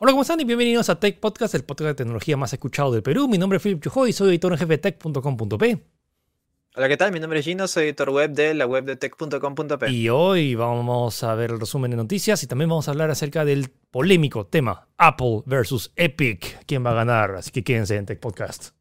Hola, ¿cómo están? Y bienvenidos a Tech Podcast, el podcast de tecnología más escuchado del Perú. Mi nombre es Philip Chujoy y soy editor en jefe de tech.com.p. Hola, ¿qué tal? Mi nombre es Gino, soy editor web de la web de tech.com.p. Y hoy vamos a ver el resumen de noticias y también vamos a hablar acerca del polémico tema Apple versus Epic. ¿Quién va a ganar? Así que quédense en Tech Podcast.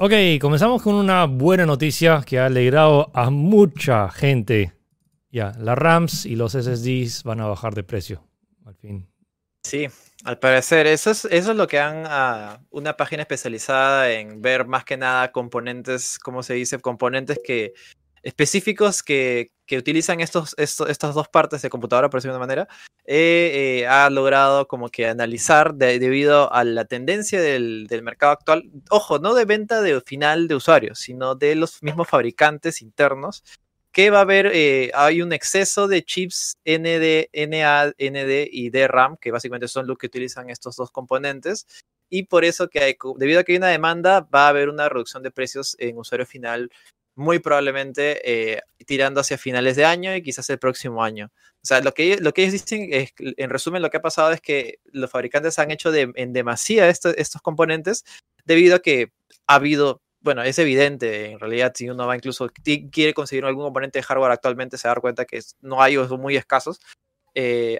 Ok, comenzamos con una buena noticia que ha alegrado a mucha gente. Ya, las RAMs y los SSDs van a bajar de precio, al fin. Sí, al parecer, eso es, eso es lo que han, uh, una página especializada en ver más que nada componentes, ¿cómo se dice? Componentes que específicos que, que utilizan estos, estos, estas dos partes de computadora, por decirlo de una manera, eh, eh, ha logrado como que analizar debido a la tendencia del, del, mercado actual, ojo, no de venta de final de usuarios, sino de los mismos fabricantes internos, que va a haber, eh, hay un exceso de chips ND, NA, ND y DRAM, que básicamente son los que utilizan estos dos componentes, y por eso que debido a que hay una demanda, va a haber una reducción de precios en usuario final muy probablemente eh, tirando hacia finales de año y quizás el próximo año. O sea, lo que, lo que ellos dicen, es, en resumen, lo que ha pasado es que los fabricantes han hecho en demasía esto, estos componentes debido a que ha habido, bueno, es evidente, en realidad, si uno va incluso, quiere conseguir algún componente de hardware actualmente, se da cuenta que no hay o son muy escasos, eh,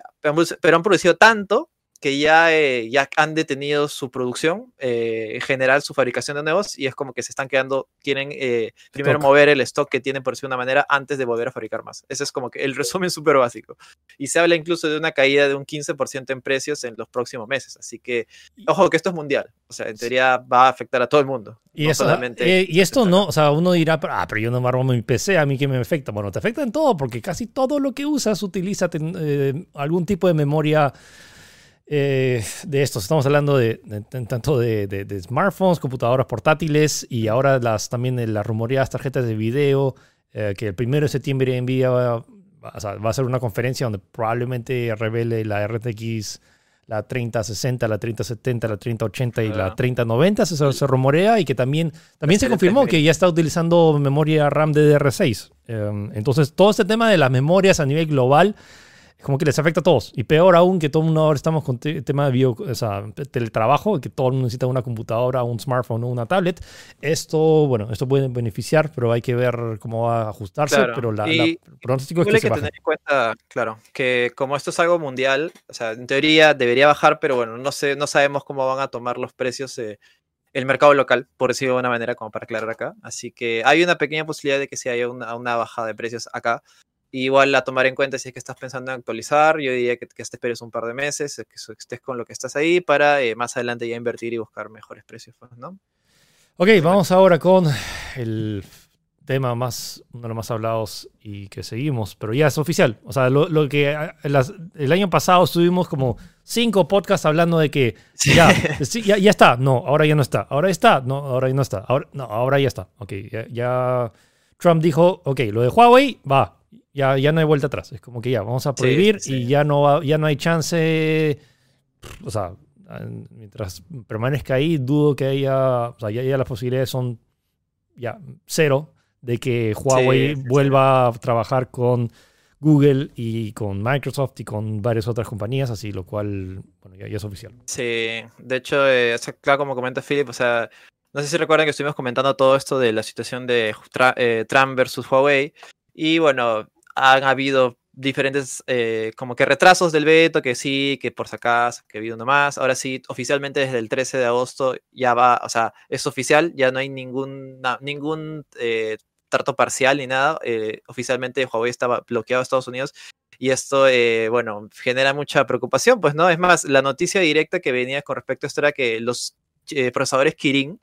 pero han producido tanto que ya, eh, ya han detenido su producción, eh, en general su fabricación de nuevos, y es como que se están quedando, quieren eh, primero mover el stock que tienen por decir una manera antes de volver a fabricar más. Ese es como que el resumen súper básico. Y se habla incluso de una caída de un 15% en precios en los próximos meses. Así que, ojo que esto es mundial. O sea, en teoría va a afectar a todo el mundo. Y, no eso, solamente y esto no, o sea, uno dirá, ah, pero yo no me armo mi PC, a mí que me afecta. Bueno, te afecta en todo, porque casi todo lo que usas utiliza algún tipo de memoria eh, de estos. Estamos hablando de, tanto de, smartphones, computadoras portátiles y ahora las también de las rumoreadas tarjetas de video, eh, que el primero de septiembre Nvidia va, va a ser una conferencia donde probablemente revele la RTX, la 3060, la 3070, la 3080 y la 3090, se, se rumorea y que también, también se confirmó que ya está utilizando memoria RAM DDR6. Eh, entonces, todo este tema de las memorias a nivel global es como que les afecta a todos. Y peor aún que todo el mundo ahora estamos con el tema de bio, o sea, teletrabajo, que todo el mundo necesita una computadora, un smartphone o una tablet. Esto, bueno, esto puede beneficiar, pero hay que ver cómo va a ajustarse. Pero la, la pronóstico es que, que tener en cuenta, claro, que como esto es algo mundial, o sea, en teoría debería bajar, pero bueno, no sé, no sabemos cómo van a tomar los precios. Eh, el mercado local, por decirlo de una manera, como para aclarar acá. Así que hay una pequeña posibilidad de que se haya una, una bajada de precios acá. Igual a tomar en cuenta si es que estás pensando en actualizar, yo diría que, que te esperes un par de meses, que estés con lo que estás ahí para eh, más adelante ya invertir y buscar mejores precios, pues, ¿no? Ok, vamos ahora con el tema más, uno de los más hablados y que seguimos, pero ya es oficial. O sea, lo, que el año pasado estuvimos como cinco podcasts hablando de que ya, ya, está, no, ahora ya no está, ahora está, no, ahora ya no está, ahora, no, ahora ya está. Ok, ya, ya Trump dijo, ok, lo de Huawei va, ya, ya no hay vuelta atrás. Es como que ya, vamos a prohibir y ya no, ya no hay chance. O sea, mientras permanezca ahí, dudo que haya. O sea, ya, las posibilidades son ya cero de que Huawei vuelva a trabajar con Google y con Microsoft y con varias otras compañías, así lo cual, bueno, ya, es oficial. Sí, de hecho, eh, claro, como comenta Philip, o sea, no sé si recuerdan que estuvimos comentando todo esto de la situación de eh, Trump versus Huawei. Y bueno, han habido diferentes eh, como que retrasos del veto, que sí, que por si acaso, que ha habido uno más. Ahora sí, oficialmente desde el 13 de agosto ya va, o sea, es oficial, ya no hay ningún, ningún eh, trato parcial ni nada. Eh, oficialmente Huawei estaba bloqueado a Estados Unidos y esto, bueno, genera mucha preocupación, pues, ¿no? Es más, la noticia directa que venía con respecto a esto era que los procesadores Kirin,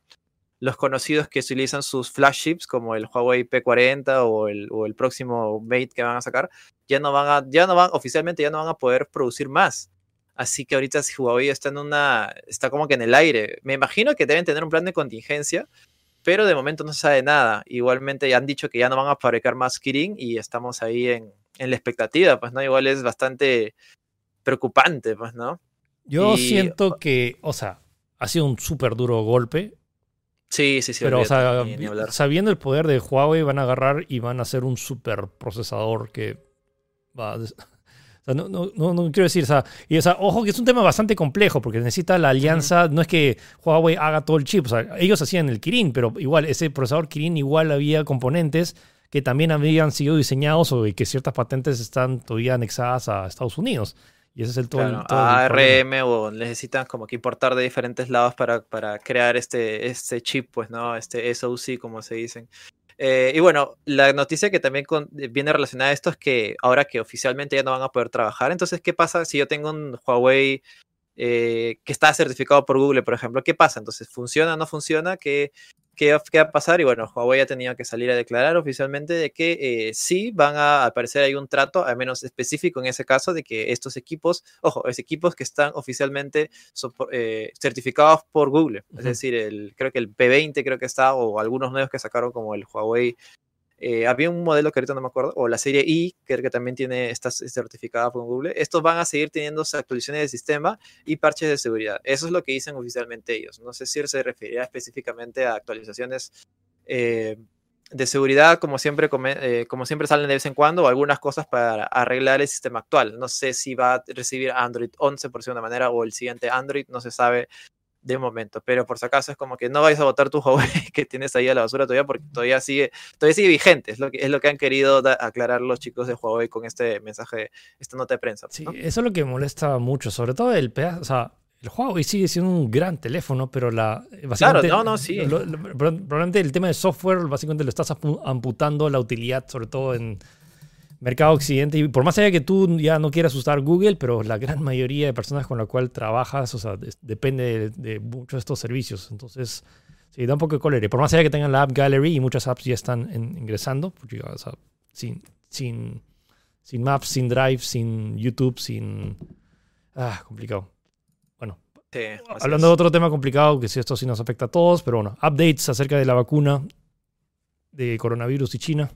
los conocidos que utilizan sus flagships, como el Huawei P40 o el, o el próximo Mate que van a sacar, ya no van a, ya no van, oficialmente ya no van a poder producir más. Así que ahorita si Huawei está en una, está como que en el aire. Me imagino que deben tener un plan de contingencia, pero de momento no se sabe nada. Igualmente ya han dicho que ya no van a fabricar más Kirin y estamos ahí en, en la expectativa, pues, ¿no? Igual es bastante preocupante, pues, ¿no? Yo siento que, o sea, ha sido un súper duro golpe. Sí, sí, sí. Pero, o sea, sabiendo el poder de Huawei, van a agarrar y van a hacer un super procesador que va. O sea, no, no, no, quiero decir, o sea, y, o sea, ojo que es un tema bastante complejo porque necesita la alianza, no es que Huawei haga todo el chip, o sea, ellos hacían el Kirin, pero igual ese procesador Kirin igual había componentes que también habían sido diseñados o que ciertas patentes están todavía anexadas a Estados Unidos. Y ese es el todo. ARM o necesitan como que importar de diferentes lados para, para, crear este, este chip, pues, ¿no? Este SOC, como se dicen. Eh, y bueno, la noticia que también viene relacionada a esto es que ahora que oficialmente ya no van a poder trabajar, entonces, ¿qué pasa si yo tengo un Huawei eh, que está certificado por Google, por ejemplo? ¿Qué pasa? Entonces, ¿funciona o no funciona? ¿Qué, qué, va a pasar. Y bueno, Huawei ha tenido que salir a declarar oficialmente de que eh, sí van a aparecer hay un trato, al menos específico en ese caso, de que estos equipos, ojo, es equipos que están oficialmente eh, certificados por Google. Es decir, el, creo que el P20 creo que está, o algunos nuevos que sacaron como el Huawei eh, había un modelo que ahorita no me acuerdo, o la serie I, que, que también tiene, está certificada por Google. Estos van a seguir teniendo actualizaciones de sistema y parches de seguridad. Eso es lo que dicen oficialmente ellos. No sé si se referirá específicamente a actualizaciones eh, de seguridad, como siempre, eh, como siempre salen de vez en cuando, o algunas cosas para arreglar el sistema actual. No sé si va a recibir Android 11 por de una manera, o el siguiente Android, no se sabe de momento. Pero por si acaso es como que no vais a botar tu Huawei que tienes ahí a la basura todavía porque todavía sigue, todavía sigue vigente. Es lo que, es lo que han querido aclarar los chicos de Huawei con este mensaje, esta nota de prensa. Sí, eso es lo que molesta mucho, sobre todo el pedazo, o sea, el Huawei sigue siendo un gran teléfono, pero la. Claro, no, no, sí. probablemente el tema de software, básicamente lo estás amputando la utilidad, sobre todo en mercado occidente. Y por más allá que tú ya no quieras usar Google, pero la gran mayoría de personas con la cual trabajas, o sea, depende de, muchos de estos servicios. Entonces, sí, da un poco de cólera. Por más allá que tengan la App Gallery y muchas apps ya están ingresando, porque, o sea, sin, sin, sin Maps, sin Drive, sin YouTube, sin... Ah, complicado. Bueno, hablando de otro tema complicado, que si esto sí nos afecta a todos, pero bueno, updates acerca de la vacuna de coronavirus y China.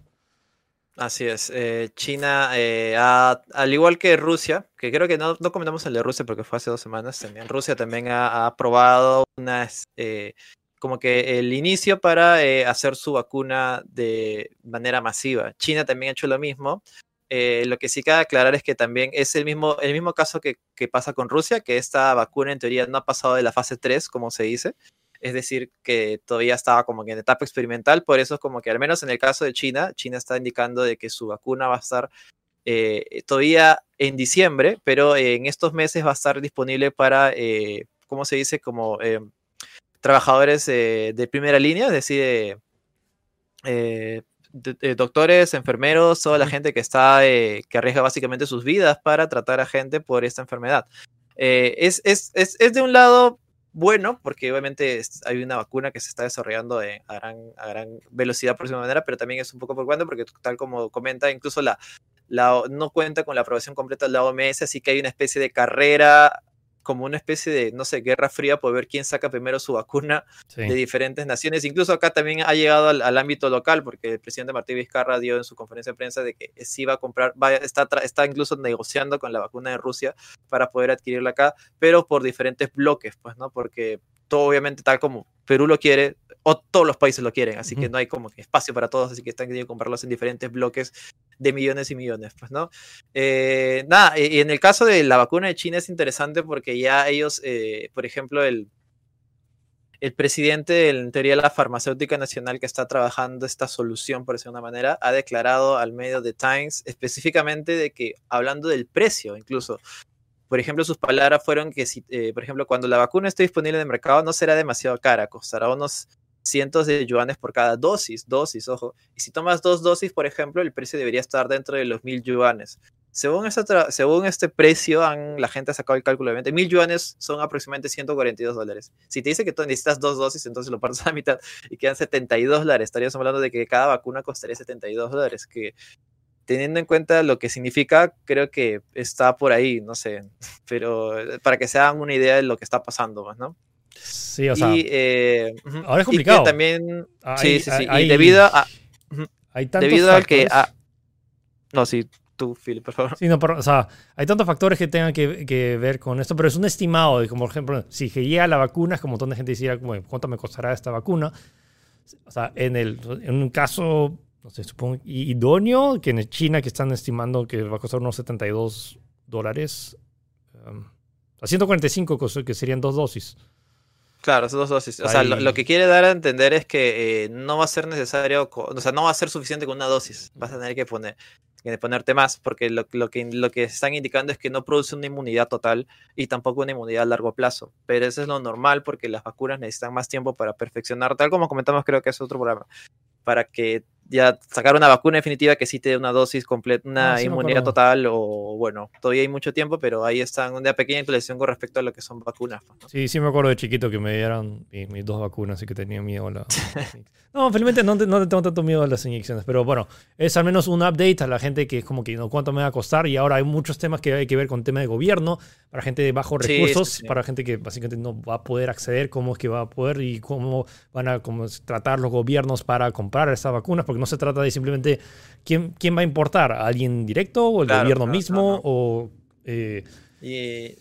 Así es. Eh, China, eh, al igual que Rusia, que creo que no, no, comentamos el de Rusia porque fue hace dos semanas, también Rusia también ha, aprobado unas, eh, como que el inicio para hacer su vacuna de manera masiva. China también ha hecho lo mismo. lo que sí cabe aclarar es que también es el mismo, el mismo caso que, que pasa con Rusia, que esta vacuna en teoría no ha pasado de la fase 3, como se dice es decir, que todavía estaba como que en etapa experimental, por eso es como que al menos en el caso de China, China está indicando de que su vacuna va a estar eh, todavía en diciembre, pero en estos meses va a estar disponible para, eh, ¿cómo se dice? Como eh, trabajadores de primera línea, es decir, doctores, enfermeros, toda la gente que está, que arriesga básicamente sus vidas para tratar a gente por esta enfermedad. es, es, es, es, de un lado bueno, porque obviamente hay una vacuna que se está desarrollando a, gran, a gran velocidad por esa manera, pero también es un poco preocupante porque tal como comenta, incluso la, la, no cuenta con la aprobación completa de la OMS, así que hay una especie de carrera como una especie de, no sé, guerra fría por ver quién saca primero su vacuna de diferentes naciones. Incluso acá también ha llegado al, ámbito local, porque el presidente Martí Vizcarra dio en su conferencia de prensa de que sí va a comprar, va, está, está incluso negociando con la vacuna de Rusia para poder adquirirla acá, pero por diferentes bloques, pues, ¿no? Porque todo obviamente tal como Perú lo quiere, o todos los países lo quieren, así que no hay como que espacio para todos, así que están queriendo comprarlos en diferentes bloques de millones y millones, pues, ¿no? Eh, nada, y en el caso de la vacuna de China es interesante porque ya ellos, eh, por ejemplo, el, el presidente, en teoría, la farmacéutica nacional que está trabajando esta solución, por decirlo de una manera, ha declarado al medio de Times específicamente de que, hablando del precio, incluso, por ejemplo, sus palabras fueron que, si, eh, por ejemplo, cuando la vacuna esté disponible en el mercado, no será demasiado cara, costará unos cientos de yuanes por cada dosis, dosis, ojo. Y si tomas dos dosis, por ejemplo, el precio debería estar dentro de los mil yuanes. Según, según este precio, han, la gente ha sacado el cálculo, obviamente, mil yuanes son aproximadamente 142 dólares. Si te dice que tú necesitas dos dosis, entonces lo partes a la mitad y quedan 72 dólares. Estaríamos hablando de que cada vacuna costaría 72 dólares, que teniendo en cuenta lo que significa, creo que está por ahí, no sé, pero para que se hagan una idea de lo que está pasando, ¿no? Sí, o sea. Y, eh, ahora es y que complicado. también. Hay- sí, sí, sí. hay- y debido a. hay tantos Debido al que. ah, no, sí, tú, Philip, por favor. Sí, no, pero, o sea, hay tantos factores que tengan que, que ver con esto, pero es un estimado de, como por ejemplo, si que llega la vacuna, es como un montón de gente decía, como, ¿cuánto me costará esta vacuna? O sea, en, el, en un caso, no sé, supongo, idóneo, que en China que están estimando que va a costar unos 72 dólares, um, a 145, cos- que serían dos dosis. Claro, esas dos dosis. O sea, lo, que quiere dar a entender es que eh, no va a ser necesario, o sea, no va a ser suficiente con una dosis. Vas a tener que poner que ponerte más, porque lo, lo que, lo que están indicando es que no produce una inmunidad total y tampoco una inmunidad a largo plazo. Pero eso es lo normal porque las vacunas necesitan más tiempo para perfeccionar, tal como comentamos, creo que es otro programa, para que ya sacar una vacuna definitiva que sí te dé una dosis completa, una Ah, sí inmunidad total, o bueno, todavía hay mucho tiempo, pero ahí está una pequeña actualización con respecto a lo que son vacunas. ¿no? Sí, sí me acuerdo de chiquito que me dieron mi- mis, dos vacunas y que tenía miedo a la... no, felizmente no, te- no tengo tanto miedo a las inyecciones, pero bueno, es al menos un update a la gente que es como que no cuánto me va a costar y ahora hay muchos temas que hay que ver con tema de gobierno, para gente de bajos Sí, recursos, sí, para gente que básicamente no va a poder acceder, cómo es que va a poder y cómo van a cómo tratar los gobiernos para comprar estas vacunas, porque no se trata de simplemente quién, quién va a importar, ¿A alguien directo o el Claro, gobierno mismo no, no. o... eh, Y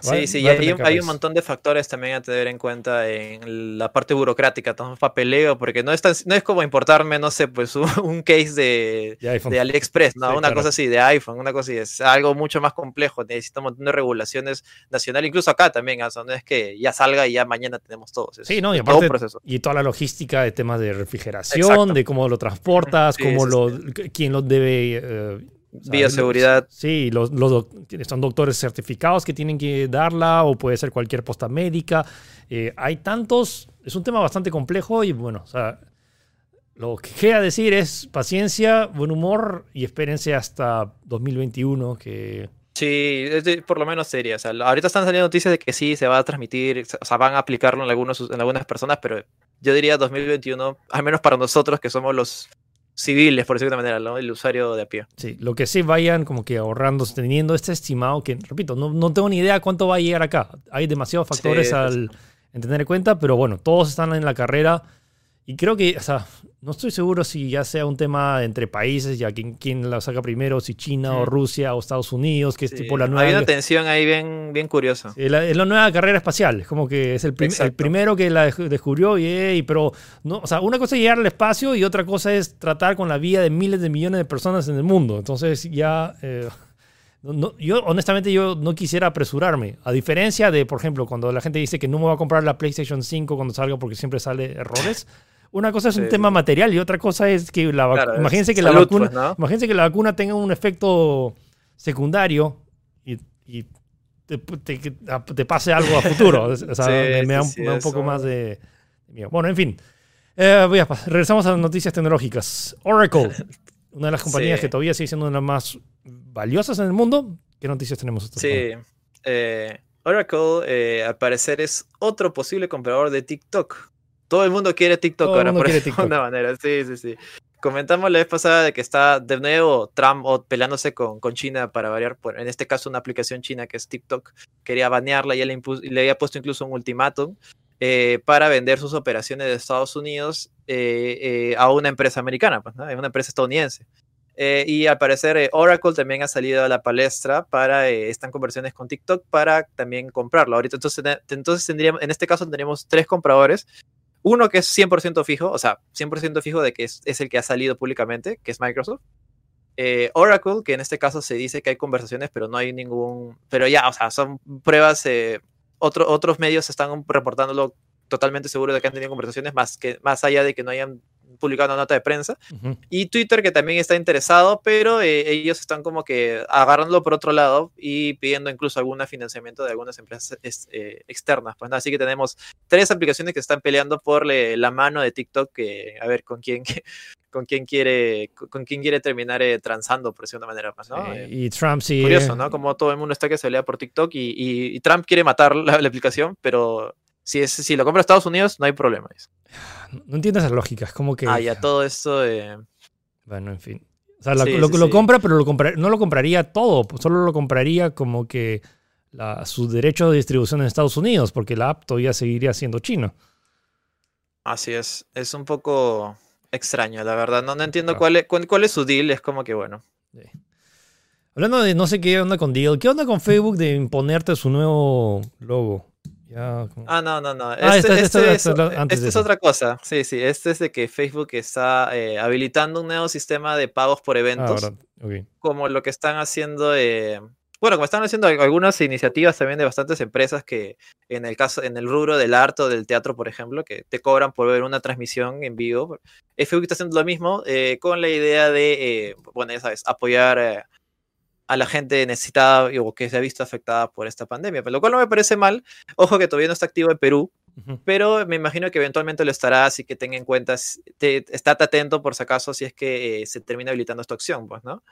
sí, sí, y hay, un- hay un montón de factores también a tener en cuenta en la parte burocrática, todo papeleo, porque no es, tan- no es como importarme, no sé, pues un, un case de, de AliExpress, ¿no? Sí, una claro. cosa así, de iPhone, una cosa así, es algo mucho más complejo, necesita un montón de regulaciones nacionales, incluso acá también, o sea, no es que ya salga y ya mañana tenemos todos. es Sí, no, y todo un aparte, proceso. y toda la logística de temas de refrigeración, Exacto. de cómo lo transportas, Sí, cómo lo, quién lo debe... sea, Bioseguridad. Sí, los, los doc- son doctores certificados que tienen que darla o puede ser cualquier posta médica. Eh, hay tantos, es un tema bastante complejo y bueno, o sea, lo que queda decir es paciencia, buen humor y espérense hasta 2021 que... Sí, es de- por lo menos seria. O sea, lo- ahorita están saliendo noticias de que sí se va a transmitir, o sea, van a aplicarlo en, algunos, en algunas personas, pero yo diría 2021, al menos para nosotros que somos los civiles, por decirlo de manera, ¿no? el usuario de a pie. Sí, lo que sí vayan como que ahorrando, teniendo este estimado que, repito, no, no tengo ni idea cuánto va a llegar acá. Hay demasiados factores sí, al en tener en cuenta, pero bueno, todos están en la carrera y creo que, o sea, no estoy seguro si ya sea un tema entre países, ya quién, quién la saca primero, si China o. Rusia o Estados Unidos, que es Sí, tipo la Hay nueva... una tensión ahí bien, bien curiosa. La, es la nueva carrera espacial, es como que es el, prim- el primero que la descubrió, y, pero no, o sea, una cosa es llegar al espacio y otra cosa es tratar con la vida de miles de millones de personas en el mundo. Entonces ya, eh, no- no- yo honestamente yo no quisiera apresurarme, a diferencia de, por ejemplo, cuando la gente dice que no me va a comprar la PlayStation 5 cuando salga porque siempre sale errores. Una cosa es un tema material y otra cosa es que la Claro, imagínense que la vacuna, pues, ¿no? imagínense que la vacuna tenga un efecto secundario y, y te, te- te pase algo a futuro. O sea, Sí, me, me da, un- me da un poco más de. Bueno, en fin. Eh, voy a regresamos a las noticias tecnológicas. Oracle, una de las compañías que todavía sigue siendo una de las más valiosas en el mundo. ¿Qué noticias tenemos? Sí. eh, Oracle, eh, al parecer, es otro posible comprador de TikTok. Todo el mundo quiere TikTok Todo ahora, por quiere decirlo TikTok. de una manera. Sí, sí, sí. Comentamos la vez pasada de que está de nuevo Trump o, peleándose con, con China para variar. por- en este caso, una aplicación china que es TikTok. Quería banearla y le, le había puesto incluso un ultimátum eh, para vender sus operaciones de Estados Unidos eh, eh, a una empresa americana, pues, ¿no? una empresa estadounidense. Eh, y al parecer eh, Oracle también ha salido a la palestra para eh, están conversiones con TikTok para también comprarlo. Ahorita entonces, entonces tendríamos, en este caso tendríamos tres compradores. Uno que es 100% fijo, o sea, 100% fijo de que es, el que ha salido públicamente, que es Microsoft. Eh, Oracle, que en este caso se dice que hay conversaciones, pero no hay ningún... Pero ya, o sea, son pruebas... eh, otro- otros medios están reportándolo totalmente seguro de que han tenido conversaciones, más, que, más allá de que no hayan publicado una nota de prensa. Ujú. Y Twitter que también está interesado, pero eh, ellos están como que agarrándolo por otro lado y pidiendo incluso algún financiamiento de algunas empresas es- eh, externas. Pues, ¿no? Así que tenemos tres aplicaciones que están peleando por le- la mano de TikTok, que a ver con quién, con quién quiere, con quién quiere terminar eh, transando, por decirlo de una manera más. ¿no? Eh, Eh, y Trump sí. curioso, ¿no? Como todo el mundo está que se pelea por TikTok y, y- y Trump quiere matar la, la aplicación, pero si, es, si lo compra Estados Unidos, no hay problema. No entiendo esa lógica. Es como que. Ah, ya todo esto... eh, Bueno, en fin. O sea, la- Sí, lo, sí, lo sí. compra, pero lo compra- no lo compraría todo. Solo lo compraría como que la, su derecho de distribución en Estados Unidos, porque la app todavía seguiría siendo china. Así es, es un poco extraño, la verdad. No, no entiendo cuál, es, cuál, es su deal, es como que bueno. Hablando de no sé qué onda con deal, ¿qué onda con Facebook de imponerte su nuevo logo? Ah, no, no, no. Ah, este, este, este es, otra cosa. Sí, sí. Este es de que Facebook está eh, habilitando un nuevo sistema de pagos por eventos. Ah, como lo que están haciendo. Eh, bueno, como están haciendo algunas iniciativas también de bastantes empresas que en el caso, en el rubro del arte o del teatro, por ejemplo, que te cobran por ver una transmisión en vivo. Facebook está haciendo lo mismo eh, con la idea de, bueno, ya sabes, apoyar a la gente necesitada o que se ha visto afectada por esta pandemia, lo cual no me parece mal. Ojo que todavía no está activo en Perú, pero me imagino que eventualmente lo estará, así que tenga en cuenta, te, estate atento por si acaso si es que eh, se termina habilitando esta opción, pues, ¿no?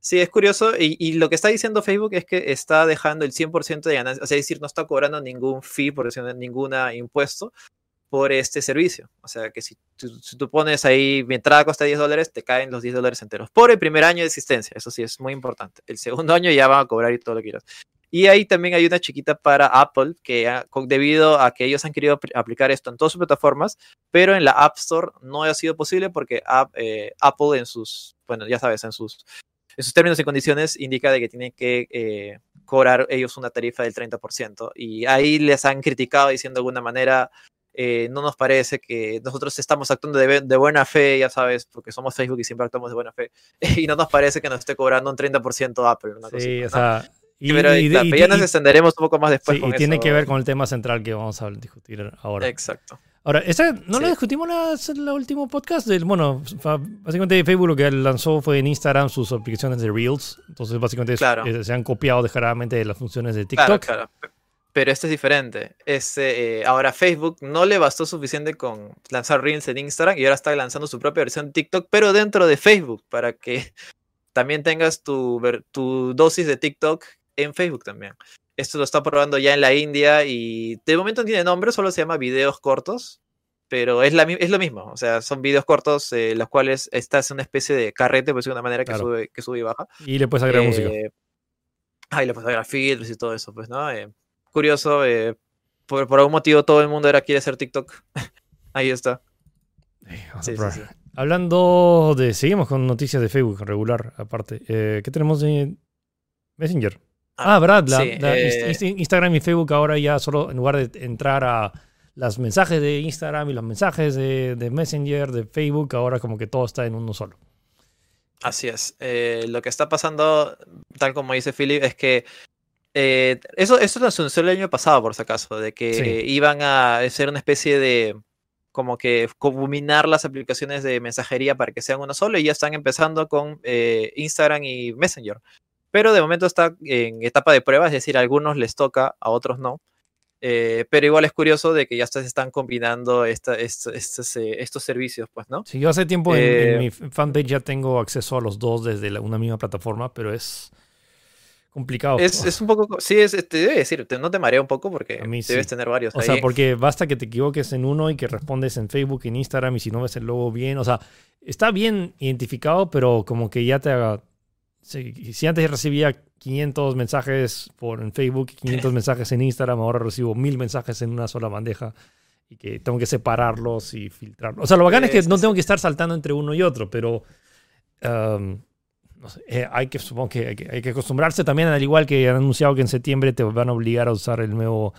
Sí, es curioso. Y, lo que está diciendo Facebook es que está dejando el 100% de ganancias, o sea, es decir, no está cobrando ningún fee, por decir, ningún impuesto por este servicio. O sea, que si tú, pones ahí, mi entrada cuesta 10 dólares, te caen los 10 dólares enteros. Por el primer año de existencia, eso sí es muy importante. El segundo año ya van a cobrar y todo lo que quieras. Y ahí también hay una chiquita para Apple, que debido a que ellos han querido aplicar esto en todas sus plataformas, pero en la App Store no ha sido posible porque eh, Apple en sus, bueno, ya sabes, en sus, en sus términos y condiciones indica de que tienen que eh, cobrar ellos una tarifa del 30%. Y ahí les han criticado diciendo de alguna manera, eh, no nos parece que nosotros estamos actuando de, buena fe, ya sabes, porque somos Facebook y siempre actuamos de buena fe, y no nos parece que nos esté cobrando un 30% Apple. sí, o sea, y, pero ya nos extenderemos un poco más después. y tiene que ver con el tema central que vamos a discutir ahora. Exacto. Ahora, esa, ¿no lo discutimos en el último podcast? Del, bueno, básicamente Facebook lo que lanzó fue en Instagram sus aplicaciones de Reels. Entonces, básicamente se han copiado descaradamente de las funciones de TikTok. Claro, claro. Pero este es diferente. Este, eh, ahora Facebook no le bastó suficiente con lanzar Reels en Instagram y ahora está lanzando su propia versión de TikTok, pero dentro de Facebook, para que también tengas tu, tu dosis de TikTok en Facebook también. Esto lo está probando ya en la India y de momento no tiene nombre, solo se llama videos cortos, pero es, la, es lo mismo. O sea, son videos cortos eh, los cuales estás en una especie de carrete, por decirlo de una manera, que, sube, que sube y baja. Y le puedes agregar música. Ah, y le puedes agregar filtros y todo eso, pues, ¿no? Curioso, eh, por, algún motivo todo el mundo era quiere hacer TikTok. Ahí está. Hablando de. Seguimos con noticias de Facebook regular, aparte. Eh, ¿Qué tenemos de Messenger? Ah, verdad. Eh, Instagram y Facebook ahora ya solo en lugar de entrar a los mensajes de Instagram y los mensajes de, Messenger, de Facebook, ahora como que todo está en uno solo. Así es. lo que está pasando, tal como dice Philip, es que eh, eso, eso lo anunció el año pasado, por si acaso, de que iban a hacer una especie de como que combinar las aplicaciones de mensajería para que sean uno solo y ya están empezando con eh, Instagram y Messenger. Pero de momento está en etapa de prueba, es decir, a algunos les toca, a otros no. Eh, pero igual es curioso de que ya se están combinando esta, estos, estos, servicios, pues, ¿no? Sí, yo hace tiempo en, mi fanpage ya tengo acceso a los dos desde una misma plataforma, pero es complicado. Es, es, un poco, sí, es, te debe decir, no te marea un poco porque debes tener varios. O sea, porque basta que te equivoques en uno y que respondes en Facebook, en Instagram y si no ves el logo bien, o sea, está bien identificado, pero como que ya te haga... Si, antes recibía 500 mensajes por en Facebook, 500 mensajes en Instagram, ahora recibo 1000 mensajes en una sola bandeja y que tengo que separarlos y filtrarlos. O sea, lo bacán es que no tengo que estar saltando entre uno y otro, pero um, no sé, eh, hay que, supongo que hay, que acostumbrarse también, al igual que han anunciado que en septiembre te van a obligar a usar el nuevo...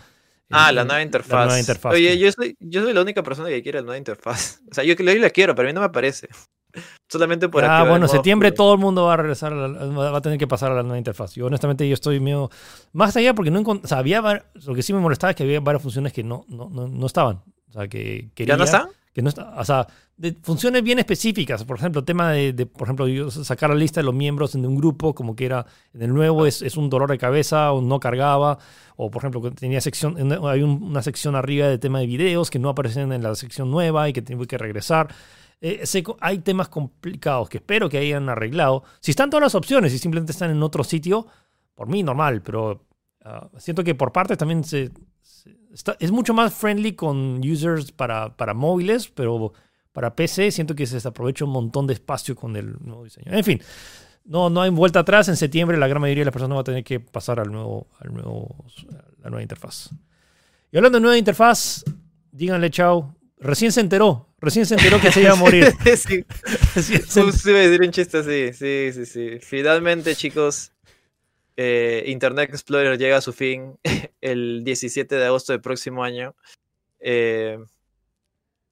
ah, la nueva interfaz. Oye, yo soy, yo soy la única persona que quiere la nueva interfaz. O sea, yo, yo la quiero, pero a mí no me parece. Solamente por Ah, bueno, en septiembre todo el mundo va a regresar, va a tener que pasar a la nueva interfaz. Yo honestamente yo estoy medio... Más allá porque no o sea, había... Lo que sí me molestaba es que había varias funciones que no, no, no, no estaban. O sea, que quería... ¿Ya no están? Que no está, o sea, de funciones bien específicas, por ejemplo, tema de, por ejemplo, sacar la lista de los miembros de un grupo, como que era en el nuevo es, es un dolor de cabeza o no cargaba, o por ejemplo, tenía sección, hay una sección arriba de tema de videos que no aparecen en la sección nueva y que tengo que regresar. Eh, hay temas complicados que espero que hayan arreglado. Si están todas las opciones y simplemente están en otro sitio, por mí normal, pero ah, siento que por parte también se, es mucho más friendly con users para, para móviles, pero para PC, siento que se desaprovecha un montón de espacio con el nuevo diseño. En fin, no, no hay vuelta atrás. En septiembre la gran mayoría de las personas va a tener que pasar al nuevo, al nuevo, a la nueva interfaz. Y hablando de nueva interfaz, díganle chao. Recién se enteró, recién se enteró que se iba a morir. sí, justo iba a decir un chiste así, sí, sí, sí. Finalmente, chicos, eh, Internet Explorer llega a su fin el 17 de agosto del próximo año. Eh,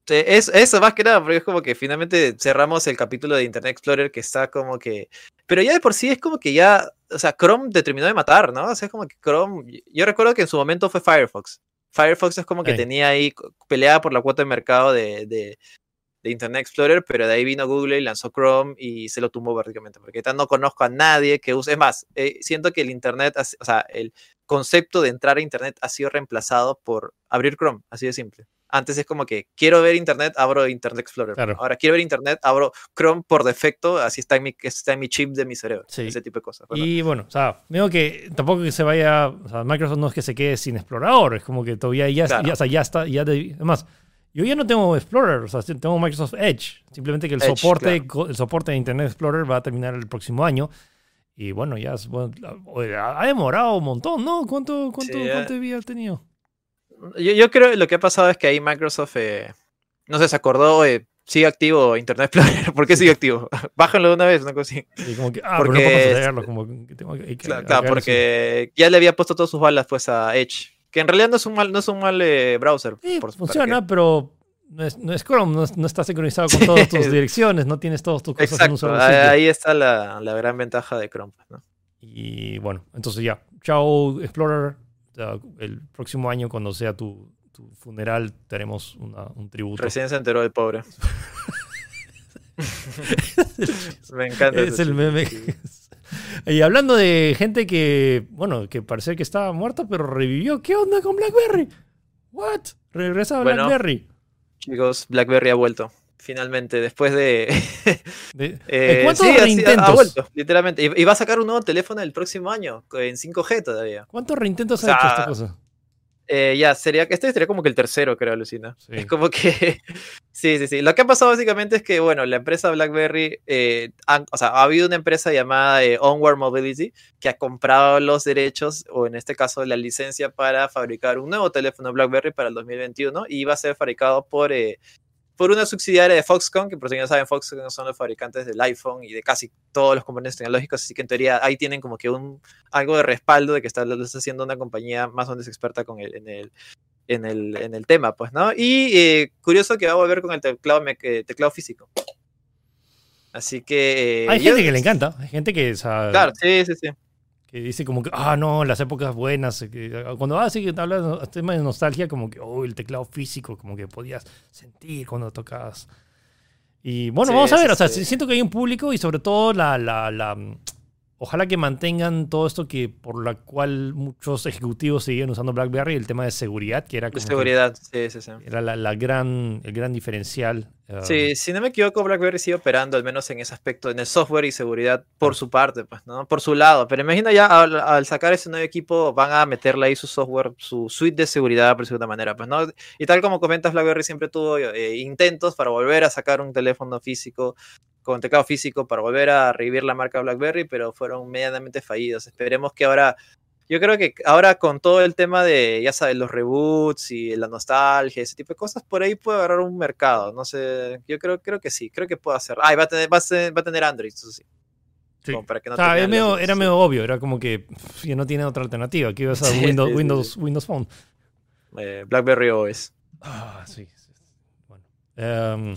es, eso más que nada, porque es como que finalmente cerramos el capítulo de Internet Explorer que está como que... Pero ya de por sí es como que ya, o sea, Chrome te terminó de matar, ¿no? O sea, es como que Chrome... Yo recuerdo que en su momento fue Firefox. Firefox es como que tenía ahí, peleada por la cuota de mercado de, de, Internet Explorer, pero de ahí vino Google y lanzó Chrome y se lo tumbó prácticamente, porque no conozco a nadie que use. Es más, eh, siento que el Internet, o sea, el concepto de entrar a Internet ha sido reemplazado por abrir Chrome, así de simple. Antes es como que quiero ver internet, abro Internet Explorer. Ahora quiero ver internet, abro Chrome por defecto, así está en mi, está en mi chip de mi cerebro. Ese tipo de cosas. Y bueno, o sea, veo que tampoco que se vaya, o sea, Microsoft no es que se quede sin explorador, es como que todavía ya, ya, o sea, ya está, ya además, yo ya no tengo Explorer, o sea, tengo Microsoft Edge, simplemente que el soporte, el soporte de Internet Explorer va a terminar el próximo año. Y bueno, ya ha demorado un montón, ¿no? ¿Cuánto, cuánto, cuánto había tenido? yo, yo, creo que lo que ha pasado es que ahí Microsoft, eh, no sé, se acordó, eh, sigue activo Internet Explorer. ¿Por qué sigue activo? Bájalo de una vez, una cosa así. como que, ah, porque, no como que tengo que, claro, porque ya le había puesto todas sus balas pues a Edge. Que en realidad no es un mal, no es un mal eh, browser. Sí, funciona, pero no es, no es Chrome, no, no, está sincronizado con todas tus direcciones, no tienes todas tus cosas en un solo sitio. Ahí está la, la, gran ventaja de Chrome. Pues, ¿no? Y bueno, entonces ya. Chao, Explorer el próximo año, cuando sea tu, tu funeral, tenemos un tributo. Recién se enteró el pobre. Me encanta. Es el meme. Y hablando de gente que, bueno, que parece que estaba muerta, pero revivió. ¿Qué onda con BlackBerry? ¿What? Regresa BlackBerry. Chicos, BlackBerry ha vuelto finalmente, después de... eh, ¿Cuántos reintentos? Ha, vuelto, literalmente. Y, va a sacar un nuevo teléfono el próximo año, en 5G todavía. ¿Cuántos reintentos ha hecho esta cosa? Eh, ya, sería que este sería como que el tercero, creo, Lucina. Es como que. sí, sí, sí. Lo que ha pasado básicamente es que, bueno, la empresa BlackBerry. Eh, o sea, ha habido una empresa llamada eh, Onward Mobility que ha comprado los derechos, o en este caso la licencia, para fabricar un nuevo teléfono BlackBerry para el 2021 y va a ser fabricado por por una subsidiaria de Foxconn, que por si no saben, Foxconn son los fabricantes del iPhone y de casi todos los componentes tecnológicos, así que en teoría ahí tienen como que un, algo de respaldo de que está, lo está haciendo una compañía más o menos experta con el, en, el, en, el, en el tema, pues, ¿no? Y eh, curioso que va a volver con el teclado, eh, teclado físico. Así que... Eh, hay gente que le encanta, hay gente que... claro, sí, sí, sí que dice como que, ah, no, las épocas buenas. Que, cuando ah, sí, que hablas tema de nostalgia, como que, oh, el teclado físico, como que podías sentir cuando tocabas. Y bueno, vamos a ver, o sea, siento que hay un público y sobre todo la, la, la, ojalá que mantengan todo esto que por la cual muchos ejecutivos siguen usando BlackBerry, el tema de seguridad, que era como seguridad, sí, sí, sí. Era la, gran, el gran diferencial. Uh, sí, si no me equivoco, BlackBerry sigue operando al menos en ese aspecto, en el software y seguridad por su parte, pues, ¿no? Por su lado. Pero imagina ya al, sacar ese nuevo equipo van a meterle ahí su software, su suite de seguridad, por cierta manera, pues, ¿no? Y tal como comentas, BlackBerry siempre tuvo eh, intentos para volver a sacar un teléfono físico con teclado físico para volver a revivir la marca BlackBerry, pero fueron medianamente fallidos. Esperemos que ahora, yo creo que ahora con todo el tema de, ya sabes, los reboots y la nostalgia, ese tipo de cosas, por ahí puede agarrar un mercado. No sé, yo creo, creo que sí, creo que puede hacer. Ah, va a tener, va a, tener Android, eso sí. Para que no era, medio, obvio, era como que ya no tiene otra alternativa. Aquí vas a Windows, Windows, Windows Phone. Eh, BlackBerry OS. Ah, sí. Bueno. Em,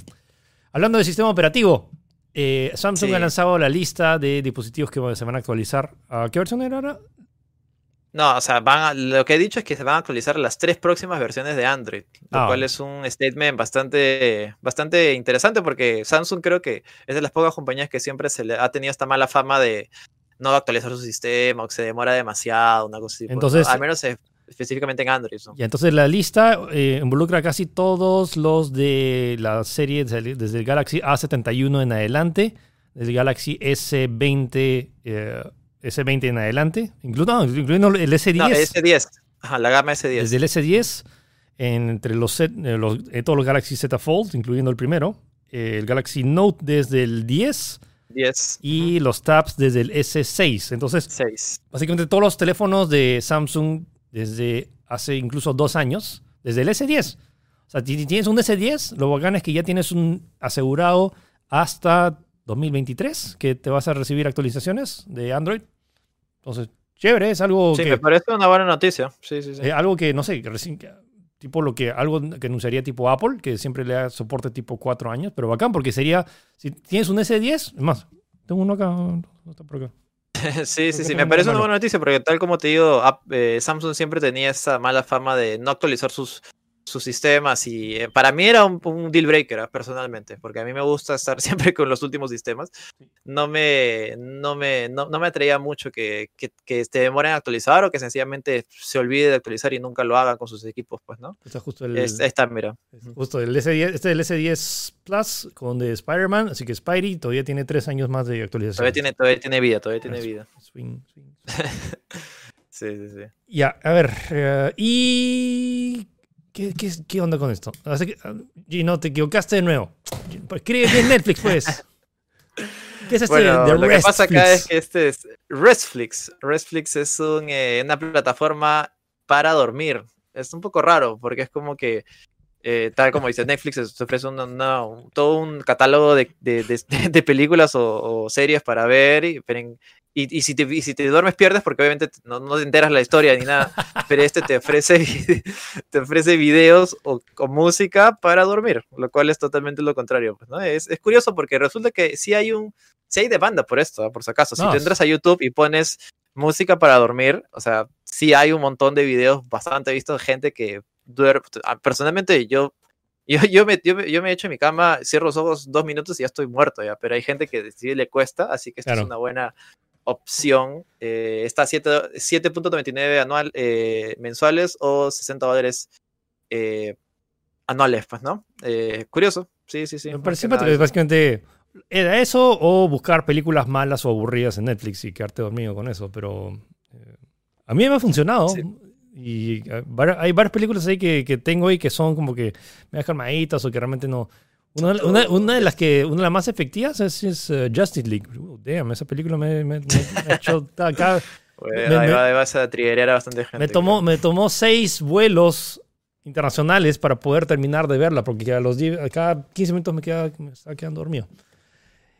hablando de sistema operativo, eh, Samsung ha lanzado la lista de dispositivos que se van a actualizar. ¿A qué versión era ahora? No, o sea, van lo que he dicho es que se van a actualizar las tres próximas versiones de Android, lo ah, cual es un statement bastante, bastante interesante porque Samsung creo que es de las pocas compañías que siempre se le ha tenido esta mala fama de no actualizar su sistema o que se demora demasiado, una cosa así. Pues, Entonces, al menos específicamente en Android. Y entonces la lista eh, involucra casi todos los de la serie desde el Galaxy A71 en adelante, desde el Galaxy S20, eh, S20 en adelante, incluyendo, incluyendo el S10. No, S10, Ajá, la gama S10. Desde el S10, entre los, eh, los todos los Galaxy Z Fold, incluyendo el primero, el Galaxy Note desde el 10 10. y los tabs desde el S6. Entonces, 6. básicamente todos los teléfonos de Samsung desde hace incluso dos años, desde el S10. O sea, si tienes un S10, lo bacán es que ya tienes un asegurado hasta 2023, que te vas a recibir actualizaciones de Android. Entonces, chévere, es algo Sí, que... me parece una buena noticia. Sí, sí, sí. Eh, algo que, no sé, que recién, que- tipo lo que, algo que anunciaría tipo Apple, que siempre le da soporte tipo cuatro años, pero bacán, porque sería, si tienes un S10, es más, tengo uno acá, no está por acá. Sí, sí, sí, me parece una buena noticia porque tal como te digo, eh, Samsung siempre tenía esa mala fama de no actualizar sus, sus sistemas y eh, para mí era un, un deal breaker ah, personalmente, porque a mí me gusta estar siempre con los últimos sistemas. No me, no me, no, no me atraía mucho que, que, que te demoren a actualizar o que sencillamente se olvide de actualizar y nunca lo hagan con sus equipos, pues, ¿no? Está justo el, Es- está, mira. justo el S10, este es el S10 Plus con de Spider-Man, así que Spidey todavía tiene tres años más de actualización. Todavía tiene, todavía tiene vida, todavía tiene vida. Swing, swing. Sí, sí, sí. Ya, a ver, eh, y... ¿Qué, qué, qué onda con esto? Así que, ah, Gino, te equivocaste de nuevo. Pues, Escribe bien Netflix, pues. ¿Qué es este Bueno, de lo que pasa acá es que este es Restflix. Restflix es un, eh, una plataforma para dormir. Es un poco raro porque es como que, eh, tal como dice Netflix, te ofrece una- una- un- todo un catálogo de, de- de- de películas o, o series para ver. Y, pero en- y- y si te, y si te duermes pierdes porque obviamente no, no te enteras la historia ni nada. Pero este te ofrece, te ofrece videos o, o música para dormir, lo cual es totalmente lo contrario. pues, ¿no? es, es curioso porque resulta que sí hay un si hay demanda por esto, ¿ah? por si acaso. Si No, tú entras a YouTube y pones música para dormir, o sea, sí hay un montón de videos bastante vistos de gente que duerme. ah, Personalmente, yo, yo, yo, me, yo, yo me echo en mi cama, cierro los ojos dos minutos y ya estoy muerto, ya. Pero hay gente que sí le cuesta, así que esta Claro. es una buena opción. Eh, está a siete- 7.99 anual, eh, mensuales o 60 dólares eh, anuales, pues, ¿no? Eh, curioso. Sí, sí, sí. Me parece que. Básicamente, era eso o buscar películas malas o aburridas en Netflix y quedarte dormido con eso. Pero a mí me ha funcionado. Sí. Y hay varias películas ahí que, que tengo y que son como que me calmaditas o que realmente no. Una, una- una de las que una de las más efectivas es, es, eh, Justice League. Uh, damn, esa película me, me- me- me ha hecho acá. Bueno, Me- ahí, va, ahí vas a triggerear a bastante gente. Me tomó, creo. me tomó seis vuelos internacionales para poder terminar de verla, porque a los die- a cada 15 minutos me, quedaba, me estaba quedando dormido.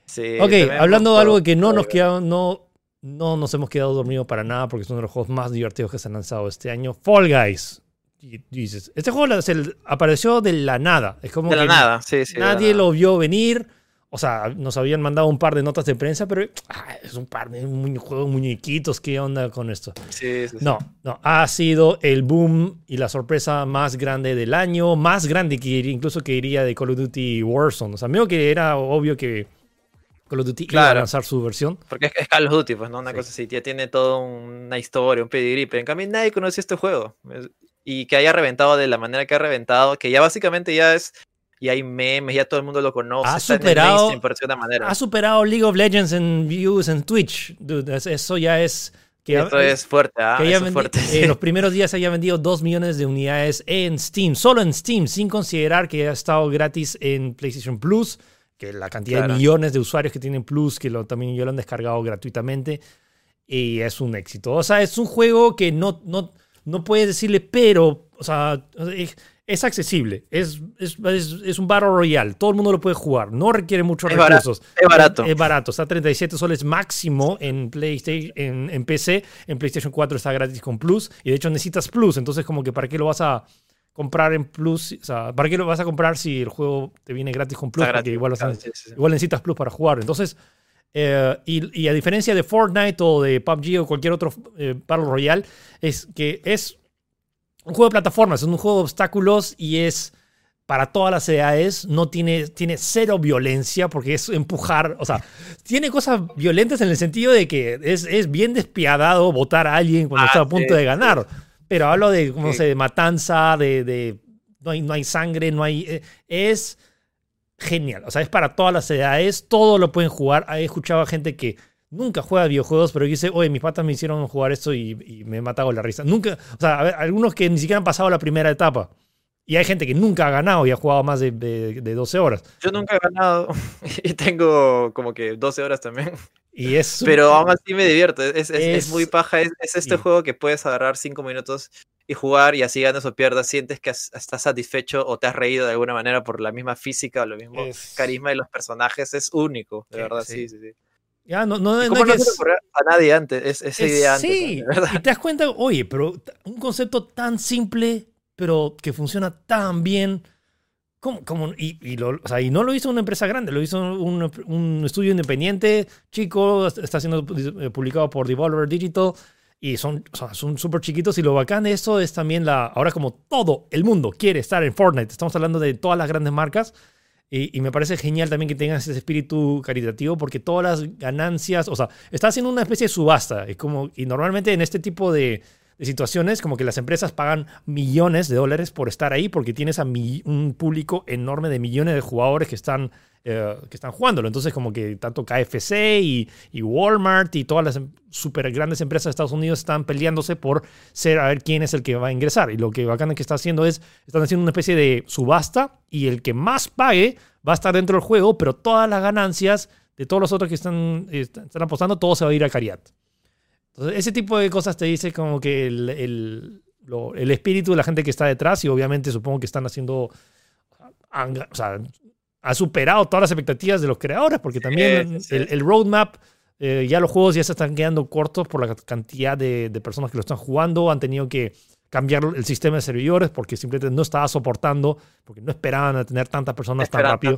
Sí, Ok, hablando de algo que no nos queda, no, no nos hemos quedado dormidos para nada, porque es uno de los juegos más divertidos que se han lanzado este año. Fall Guys. Y dices, este juego se- apareció de la nada. Es como De la que nada, sí, sí. nadie lo vio venir. O sea, nos habían mandado un par de notas de prensa, pero ah, es un par de mu- juegos muñequitos. ¿Qué onda con esto? Sí, sí. No, no, ha sido el boom y la sorpresa más grande del año, más grande que incluso que iría de Call of Duty Warzone. O sea, medio que era obvio que Call of Duty iba a lanzar su versión. Porque es, es Call of Duty, pues, ¿no? Una Sí. cosa así. Ya tiene toda una historia, un pedigrí. Pero en cambio nadie conoce este juego. Y que haya reventado de la manera que ha reventado, que ya básicamente ya es. Y hay memes, ya todo el mundo lo conoce. Ha está en superado- mainstream, por manera. Ha superado League of Legends en views en Twitch. Dude, es- eso ya es... Que Esto es fuerte, ¿ah? que Eso es fuerte. en los primeros días haya vendido 2 millones de unidades en Steam, solo en Steam, sin considerar que ha estado gratis en PlayStation Plus, que la cantidad Claro. de millones de usuarios que tienen Plus, que lo, también ya lo han descargado gratuitamente, y es un éxito. O sea, es un juego que no, no, no puedes decirle, pero, o sea, es, es accesible, es, es, es- un Battle Royale, todo el mundo lo puede jugar, no requiere muchos Es barato, recursos. es barato. Es barato, está a 37 soles máximo en PlayStation, en, en PC, en PlayStation 4 está gratis con Plus, y de hecho necesitas Plus, entonces como que para qué lo vas a comprar en Plus, o sea, para qué lo vas a comprar si el juego te viene gratis con Plus, Está porque gratis, igual, sí, sí. igual necesitas Plus para jugar. Entonces, eh, y, y a diferencia de Fortnite o de PUBG o cualquier otro eh, Battle Royale, es que es un juego de plataformas, es un juego de obstáculos y es para todas las edades, no tiene, tiene cero violencia porque es empujar, o sea, tiene cosas violentas en el sentido de que es, es bien despiadado votar a alguien cuando Ah, está a punto sí, de ganar, pero hablo de, no Sí. sé, de matanza, de, de no, hay, no hay sangre, no hay... eh, es genial, o sea, es para todas las edades, todo lo pueden jugar, he escuchado a gente que nunca juega videojuegos, pero dice, oye, mis patas me hicieron jugar esto y, me he matado la risa. Nunca, o sea, algunos que ni siquiera han pasado la primera etapa. Y hay gente que nunca ha ganado y ha jugado más de, de, 12 horas. Yo nunca he ganado y tengo como que 12 horas también. Y es Pero aún así me divierto. Es, es, es muy paja. Es, este juego que puedes agarrar 5 minutos y jugar y así ganas o pierdas. Sientes que estás satisfecho o te has reído de alguna manera por la misma física o lo mismo carisma de los personajes. Es único, de verdad. Sí, sí, sí. Ya, no, no, no, no se a nadie antes, esa idea antes. Sí, y te das cuenta, oye, pero un concepto tan simple, pero que funciona tan bien. Como, y, y, lo, o sea, y no lo hizo una empresa grande, lo hizo un, un, estudio independiente, chico, está siendo eh, publicado por Devolver Digital y son son súper chiquitos y lo bacán de eso es también la, ahora como todo el mundo quiere estar en Fortnite, estamos hablando de todas las grandes marcas, y, me parece genial también que tengas ese espíritu caritativo porque todas las ganancias, o sea, está haciendo una especie de subasta. Y, como, y normalmente en este tipo de, situaciones, como que las empresas pagan millones de dólares por estar ahí porque tienes a un público enorme de millones de jugadores que están eh, que están jugándolo. Entonces, como que tanto KFC y, Walmart y todas las em, super grandes empresas de Estados Unidos están peleándose por ser a ver quién es el que va a ingresar. Y lo que bacán que está haciendo es, están haciendo una especie de subasta y el que más pague va a estar dentro del juego, pero todas las ganancias de todos los otros que están, están apostando, todo se va a ir a Cariat. Entonces, ese tipo de cosas te dice como que el, el, el espíritu de la gente que está detrás y obviamente supongo que están haciendo o sea, ha superado todas las expectativas de los creadores, porque también El, roadmap, eh, ya los juegos ya se están quedando cortos por la cantidad de, personas que lo están jugando, han tenido que cambiar el sistema de servidores porque simplemente no estaba soportando, porque no esperaban a tener tantas personas tan rápido.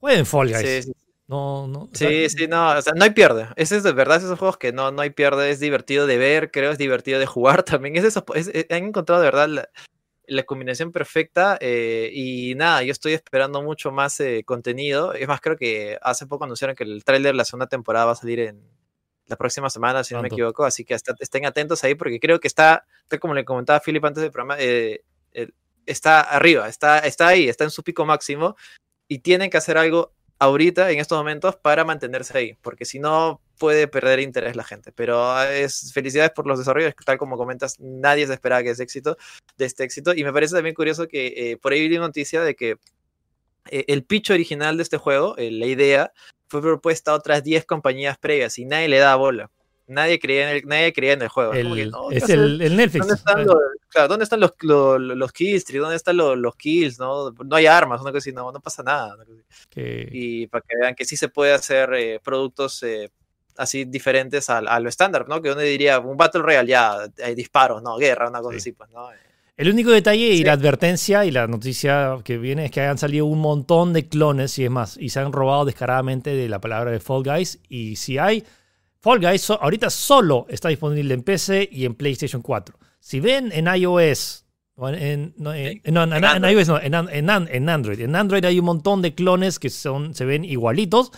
Jueguen Fall Guys. Sí, no, no. Sí, sí, no, o sea, no hay pierde. Ese es de verdad esos juegos que no, no hay pierde, es divertido de ver, creo, es divertido de jugar también. Es eso, han encontrado de verdad la combinación perfecta eh, y nada, yo estoy esperando mucho más eh, contenido. Es más, creo que hace poco anunciaron que el tráiler de la segunda temporada va a salir en la próxima semana, si no me equivoco, así que estén atentos ahí porque creo que está, como le comentaba Philip antes del programa, eh, está arriba, está, está ahí, está en su pico máximo y tienen que hacer algo ahorita, en estos momentos, para mantenerse ahí, porque si no puede perder interés la gente. Pero ah, es felicidades por los desarrollos, tal como comentas, nadie se esperaba que es éxito, de este éxito. Y me parece también curioso que eh, por ahí vi noticia de que eh, el pitch original de este juego, eh, la idea, fue propuesta a otras 10 compañías previas y nadie le da bola nadie creía en el, nadie creía en el juego. es el, Netflix. ¿Dónde están, los, claro, ¿dónde están los, los, los kills? ¿Dónde están los, kills? ¿no? no hay armas, una cosa así, no, no pasa nada. Y para que vean que sí se puede hacer eh, productos eh, así diferentes a, a, lo estándar, ¿no? Que uno diría, un Battle Royale ya, hay disparos, ¿no? Guerra, una cosa así, pues, ¿no? El único detalle y la advertencia y la noticia que viene es que hayan salido un montón de clones y es más, y se han robado descaradamente de la palabra de Fall Guys. Y si hay Fall Guys ahorita solo está disponible en PC y en PlayStation 4. Si ven en iOS, en, no, en, iOS no, en, Android. En Android hay un montón de clones que son, se ven igualitos.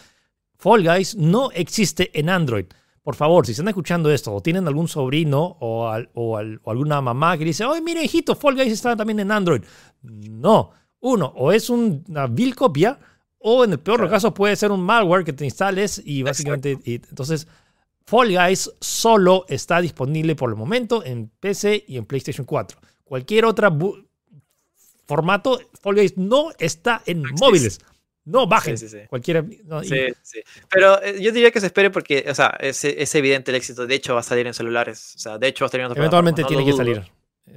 Fall Guys no existe en Android. Por favor, si están escuchando esto o tienen algún sobrino o, o, alguna mamá que dice, oye, mire, hijito, Fall Guys está también en Android. No. Uno, o es una vil copia, o en el peor caso puede ser un malware que te instales y básicamente. Y, entonces, Fall Guys solo está disponible por el momento en PC y en PlayStation 4. Cualquier otro formato, Fall Guys no está en móviles. No bajen. Sí, sí, sí. Cualquiera. Pero eh, yo diría que se espere porque, o sea, es, es, evidente el éxito. De hecho, va a salir en celulares. O sea, de hecho, va a estar Eventualmente tiene que salir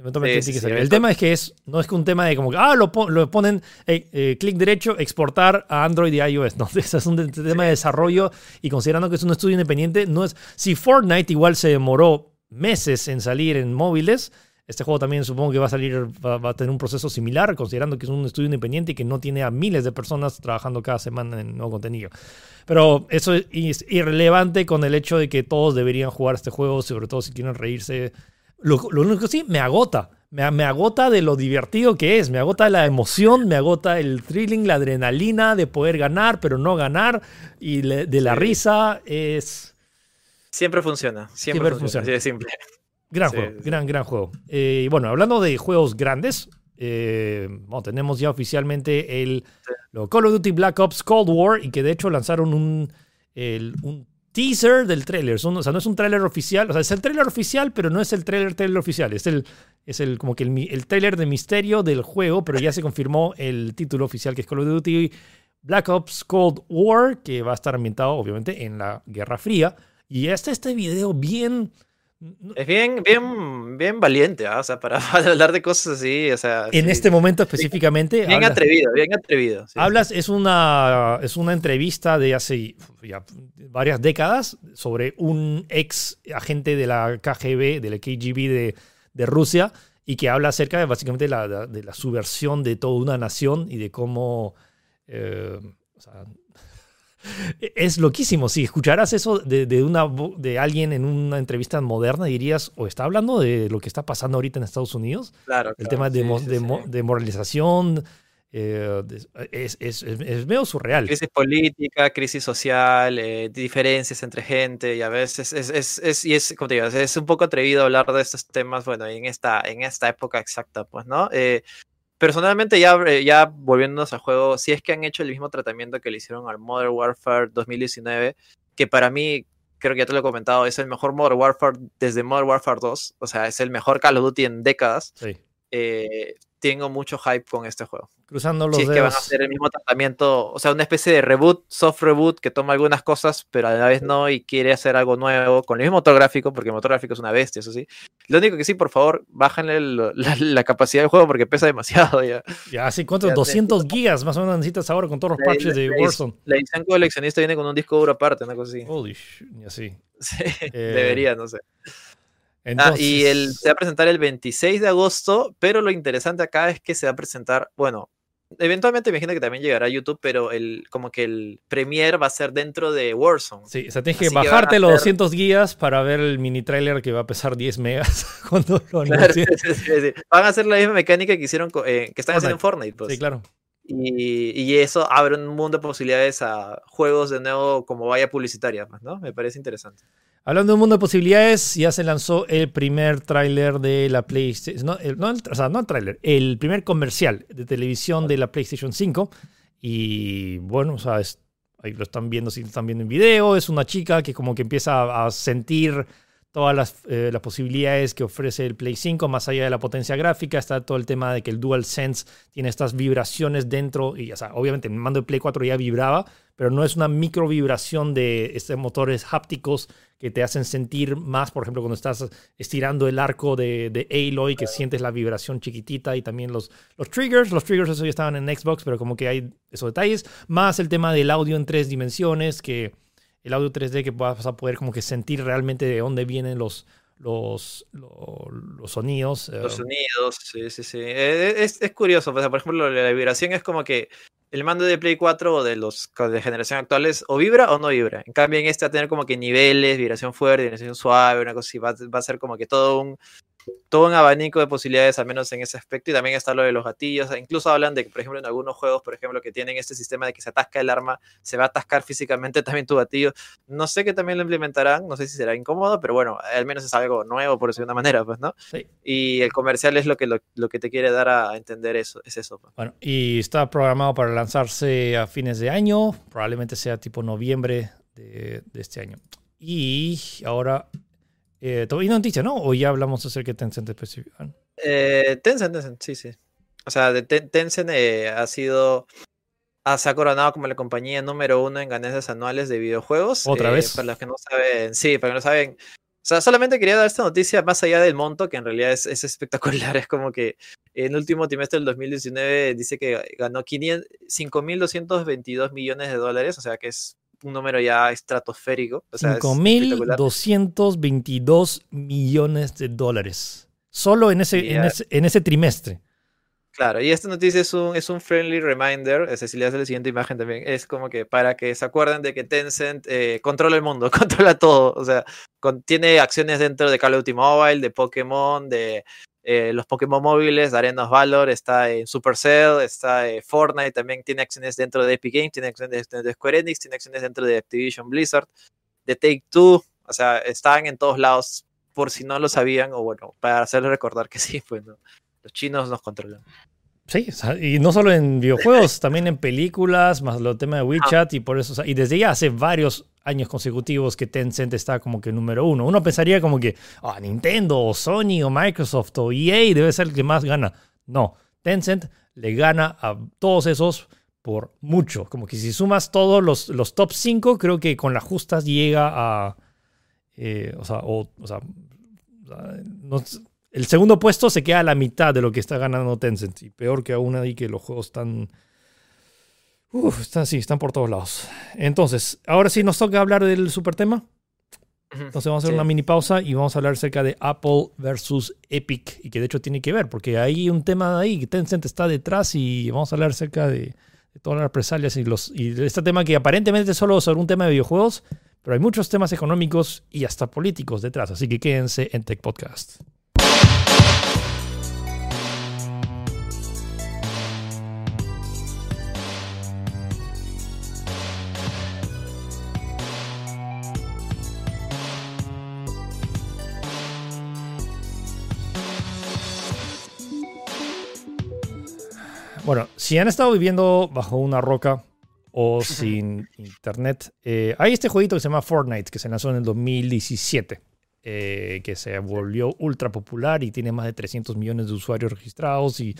el tema es que es, no es que un tema de como que, ah, lo, lo ponen, eh, eh, clic derecho, exportar a Android y iOS. No, es un tema de desarrollo y considerando que es un estudio independiente, no es. Si Fortnite igual se demoró meses en salir en móviles, este juego también supongo que va a salir, va, a tener un proceso similar, considerando que es un estudio independiente y que no tiene a miles de personas trabajando cada semana en nuevo contenido. Pero eso es irrelevante con el hecho de que todos deberían jugar este juego, sobre todo si quieren reírse lo, único que sí, me agota. Me, me, agota de lo divertido que es. Me agota la emoción, me agota el thrilling, la adrenalina de poder ganar, pero no ganar. Y de la risa es. Siempre funciona. Siempre, funciona. simple. Gran juego, gran, gran juego. Y eh, bueno, hablando de juegos grandes, eh, tenemos ya oficialmente el Call of Duty Black Ops Cold War y que de hecho lanzaron un, un teaser del tráiler. O sea, no es un tráiler oficial. O sea, es el tráiler oficial, pero no es el tráiler tráiler oficial. Es el, es el como que el, el tráiler de misterio del juego, pero ya se confirmó el título oficial que es Call of Duty Black Ops Cold War, que va a estar ambientado obviamente en la Guerra Fría. Y este, este video bien es bien, bien, bien valiente, ¿ah? o sea, para, hablar de cosas así, o sea. En este momento específicamente. Bien, atrevido, bien atrevido. hablas, Es, una, es una entrevista de hace ya varias décadas sobre un ex agente de la KGB, de la KGB de, de Rusia, y que habla acerca de básicamente la, de la subversión de toda una nación y de cómo. Eh, o sea, es loquísimo. Si escucharas eso de, una, de alguien en una entrevista moderna, dirías, o está hablando de lo que está pasando ahorita en Estados Unidos. Claro. El tema de, de, moralización. Eh, es, es, es, medio surreal. Crisis política, crisis social, eh, diferencias entre gente, y a veces es, y es, como te digo, es un poco atrevido hablar de estos temas, bueno, en esta, en esta época exacta, pues, ¿no? Eh, personalmente, ya, eh, ya volviéndonos al juego, si es que han hecho el mismo tratamiento que le hicieron al Modern Warfare 2019, que para mí, creo que ya te lo he comentado, es el mejor Modern Warfare desde Modern Warfare 2, o sea, es el mejor Call of Duty en décadas. Sí. Eh, tengo mucho hype con este juego. Cruzando los es que van a hacer el mismo tratamiento, o sea, una especie de reboot, soft reboot, que toma algunas cosas, pero a la vez no, y quiere hacer algo nuevo con el mismo motor gráfico, porque el motor gráfico es una bestia, eso sí. Lo único que sí, por favor, bájenle la, capacidad del juego porque pesa demasiado ya. Ya, así, ¿cuántos? 200 gigas más o menos necesitas ahora con todos los parches de Warzone. La edición coleccionista viene con un disco duro aparte, una cosa así. Holy shit, así. Sí, debería, no sé. Ah, y el, se va a presentar el 26 de agosto, pero lo interesante acá es que se va a presentar, bueno, eventualmente me imagino que también llegará a YouTube, pero el, como que el premiere va a ser dentro de Warzone. Sí, o sea, tienes que bajarte los 200 guías para ver el mini trailer que va a pesar 10 megas cuando lo Van a hacer la misma mecánica que hicieron, eh, que están haciendo en Fortnite. Pues. Sí, claro. Y, y, eso abre un mundo de posibilidades a juegos de nuevo como vaya publicitaria, pues, ¿no? Me parece interesante. Hablando de un mundo de posibilidades, ya se lanzó el primer tráiler de la PlayStation. No, no el tráiler, el primer comercial de televisión de la PlayStation 5. Y bueno, o sea, ahí lo están viendo, si lo están viendo en video. Es una chica que como que empieza a sentir todas las, eh, las, posibilidades que ofrece el Play 5, más allá de la potencia gráfica, está todo el tema de que el DualSense tiene estas vibraciones dentro, y o sea, obviamente el mando de Play 4 ya vibraba, pero no es una micro vibración de estos motores hápticos que te hacen sentir más, por ejemplo, cuando estás estirando el arco de, de Aloy, que sientes la vibración chiquitita y también los, los triggers. Los triggers, eso ya estaban en Xbox, pero como que hay esos detalles. Más el tema del audio en tres dimensiones, que el audio 3D que vas a poder como que sentir realmente de dónde vienen los, los, los, sonidos. Los eh. sonidos, sí, sí, sí. Eh, es, es curioso, por ejemplo, la vibración es como que el mando de Play 4 o de los de generación actuales o vibra o no vibra. En cambio, en este va a tener como que niveles, vibración fuerte, vibración suave, una cosa así. Va, va a ser como que todo un, todo un abanico de posibilidades, al menos en ese aspecto, y también está lo de los gatillos. Incluso hablan de que, por ejemplo, en algunos juegos, por ejemplo, que tienen este sistema de que se atasca el arma, se va a atascar físicamente también tu gatillo. No sé que también lo implementarán, no sé si será incómodo, pero bueno, al menos es algo nuevo, por decirlo de una manera, pues, ¿no? Sí. Y el comercial es lo que, lo, que te quiere dar a entender eso, es eso. Pues. Bueno, y está programado para lanzarse a fines de año, probablemente sea tipo noviembre de, de este año. Y ahora eh, ¿Todavía noticia, no? ¿O ya hablamos acerca de Tencent específicamente? Eh, Tencent, Tencent, sí, sí. O sea, de Tencent eh, ha sido. se ha coronado como la compañía número uno en ganancias anuales de videojuegos. ¿Otra eh, vez? Para los que no saben, sí, para los que no saben. O sea, solamente quería dar esta noticia más allá del monto, que en realidad es, es espectacular. Es como que en el último trimestre del 2019 dice que ganó 5.222 millones de dólares, o sea que es un número ya estratosférico. O 5.222 millones de dólares. Solo en ese, en ese, en, ese, trimestre. Claro, y esta noticia es un, es un friendly reminder, es decir, le hace la siguiente imagen también, es como que para que se acuerden de que Tencent eh, controla el mundo, controla todo, o sea, tiene acciones dentro de Call of Duty Mobile, de Pokémon, de eh, los Pokémon móviles, Arenas Valor, está en Supercell, está en Fortnite, también tiene acciones dentro de Epic Games, tiene acciones dentro de Square Enix, tiene acciones dentro de Activision Blizzard, de Take Two, o sea, están en todos lados, por si no lo sabían, o bueno, para hacerles recordar que sí, pues los chinos nos controlan. Sí, y no solo en videojuegos, también en películas, más lo tema de WeChat, y por eso, y desde ya hace varios años consecutivos que Tencent está como que número uno. Uno pensaría como que ah, Nintendo o Sony o Microsoft o EA debe ser el que más gana. No, Tencent le gana a todos esos por mucho. Como que si sumas todos los, los top 5, creo que con las justas llega a... Eh, o sea, o, sea el segundo puesto se queda a la mitad de lo que está ganando Tencent. Y peor que aún ahí que los juegos están... Uf, están, sí, están por todos lados. Entonces, ahora sí nos toca hablar del super tema. Entonces vamos a hacer una mini pausa y vamos a hablar acerca de Apple versus Epic. Y que de hecho tiene que ver, porque hay un tema ahí, que Tencent está detrás y vamos a hablar acerca de, todas las represalias y, los, y de este tema que aparentemente es solo sobre un tema de videojuegos, pero hay muchos temas económicos y hasta políticos detrás. Así que quédense en Tech Podcast. Bueno, si han estado viviendo bajo una roca o sin internet, eh, hay este jueguito que se llama Fortnite, que se lanzó en el 2017, eh, que se volvió ultra popular y tiene más de 300 millones de usuarios registrados y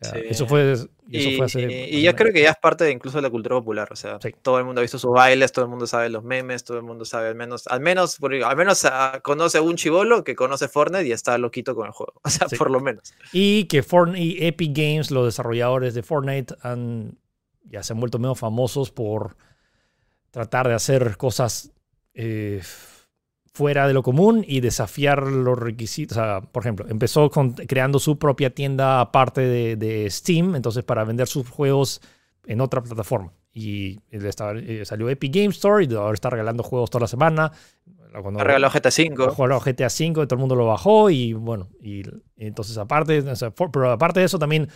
eso fue, y, y, yo creo que ya es parte de incluso de la cultura popular. O sea, todo el mundo ha visto sus bailes, todo el mundo sabe los memes, todo el mundo sabe al menos, al menos, al menos ah, conoce a un chivolo que conoce Fortnite y está loquito con el juego. O sea, por lo menos. Y que Fortnite y Epic Games, los desarrolladores de Fortnite, han, ya se han vuelto medio famosos por tratar de hacer cosas eh, fuera de lo común y desafiar los requisitos. O sea, por ejemplo, empezó con, creando su propia tienda aparte de, Steam, entonces para vender sus juegos en otra plataforma. Y eh, salió Epic Game Store y ahora está regalando juegos toda la semana. Cuando, regaló GTA V. Regaló GTA V todo el mundo lo bajó y bueno, y, entonces aparte, pero aparte de eso también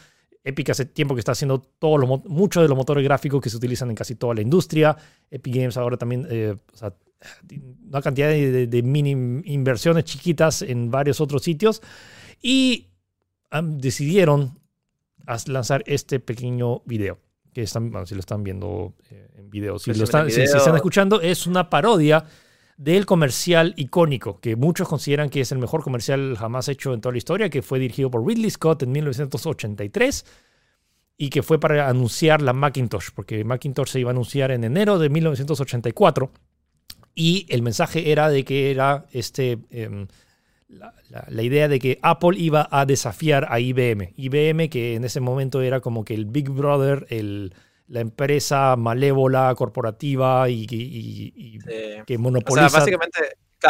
Epic hace tiempo que está haciendo todos los, muchos de los motores gráficos que se utilizan en casi toda la industria. Epic Games ahora también eh, una cantidad de, mini inversiones chiquitas en varios otros sitios. Y decidieron lanzar este pequeño video. Que están, si lo están viendo eh, en video, si, lo están, si, están escuchando, es una parodia del comercial icónico, que muchos consideran que es el mejor comercial jamás hecho en toda la historia, que fue dirigido por Ridley Scott en 1983 y que fue para anunciar la Macintosh, porque Macintosh se iba a anunciar en enero de 1984 y el mensaje era de que era este, em, la, idea de que Apple iba a desafiar a IBM. IBM que en ese momento era como que el Big Brother, el, la empresa malévola, corporativa y, que monopoliza. O sea, básicamente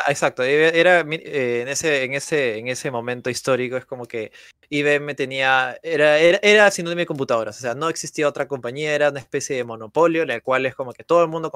Exacto, era eh, en, ese, en, ese, en ese momento histórico es como que IBM tenía, era, era, era, sinónimo de computadoras, o sea, no existía otra compañía, era una especie de monopolio en el cual es como que todo el mundo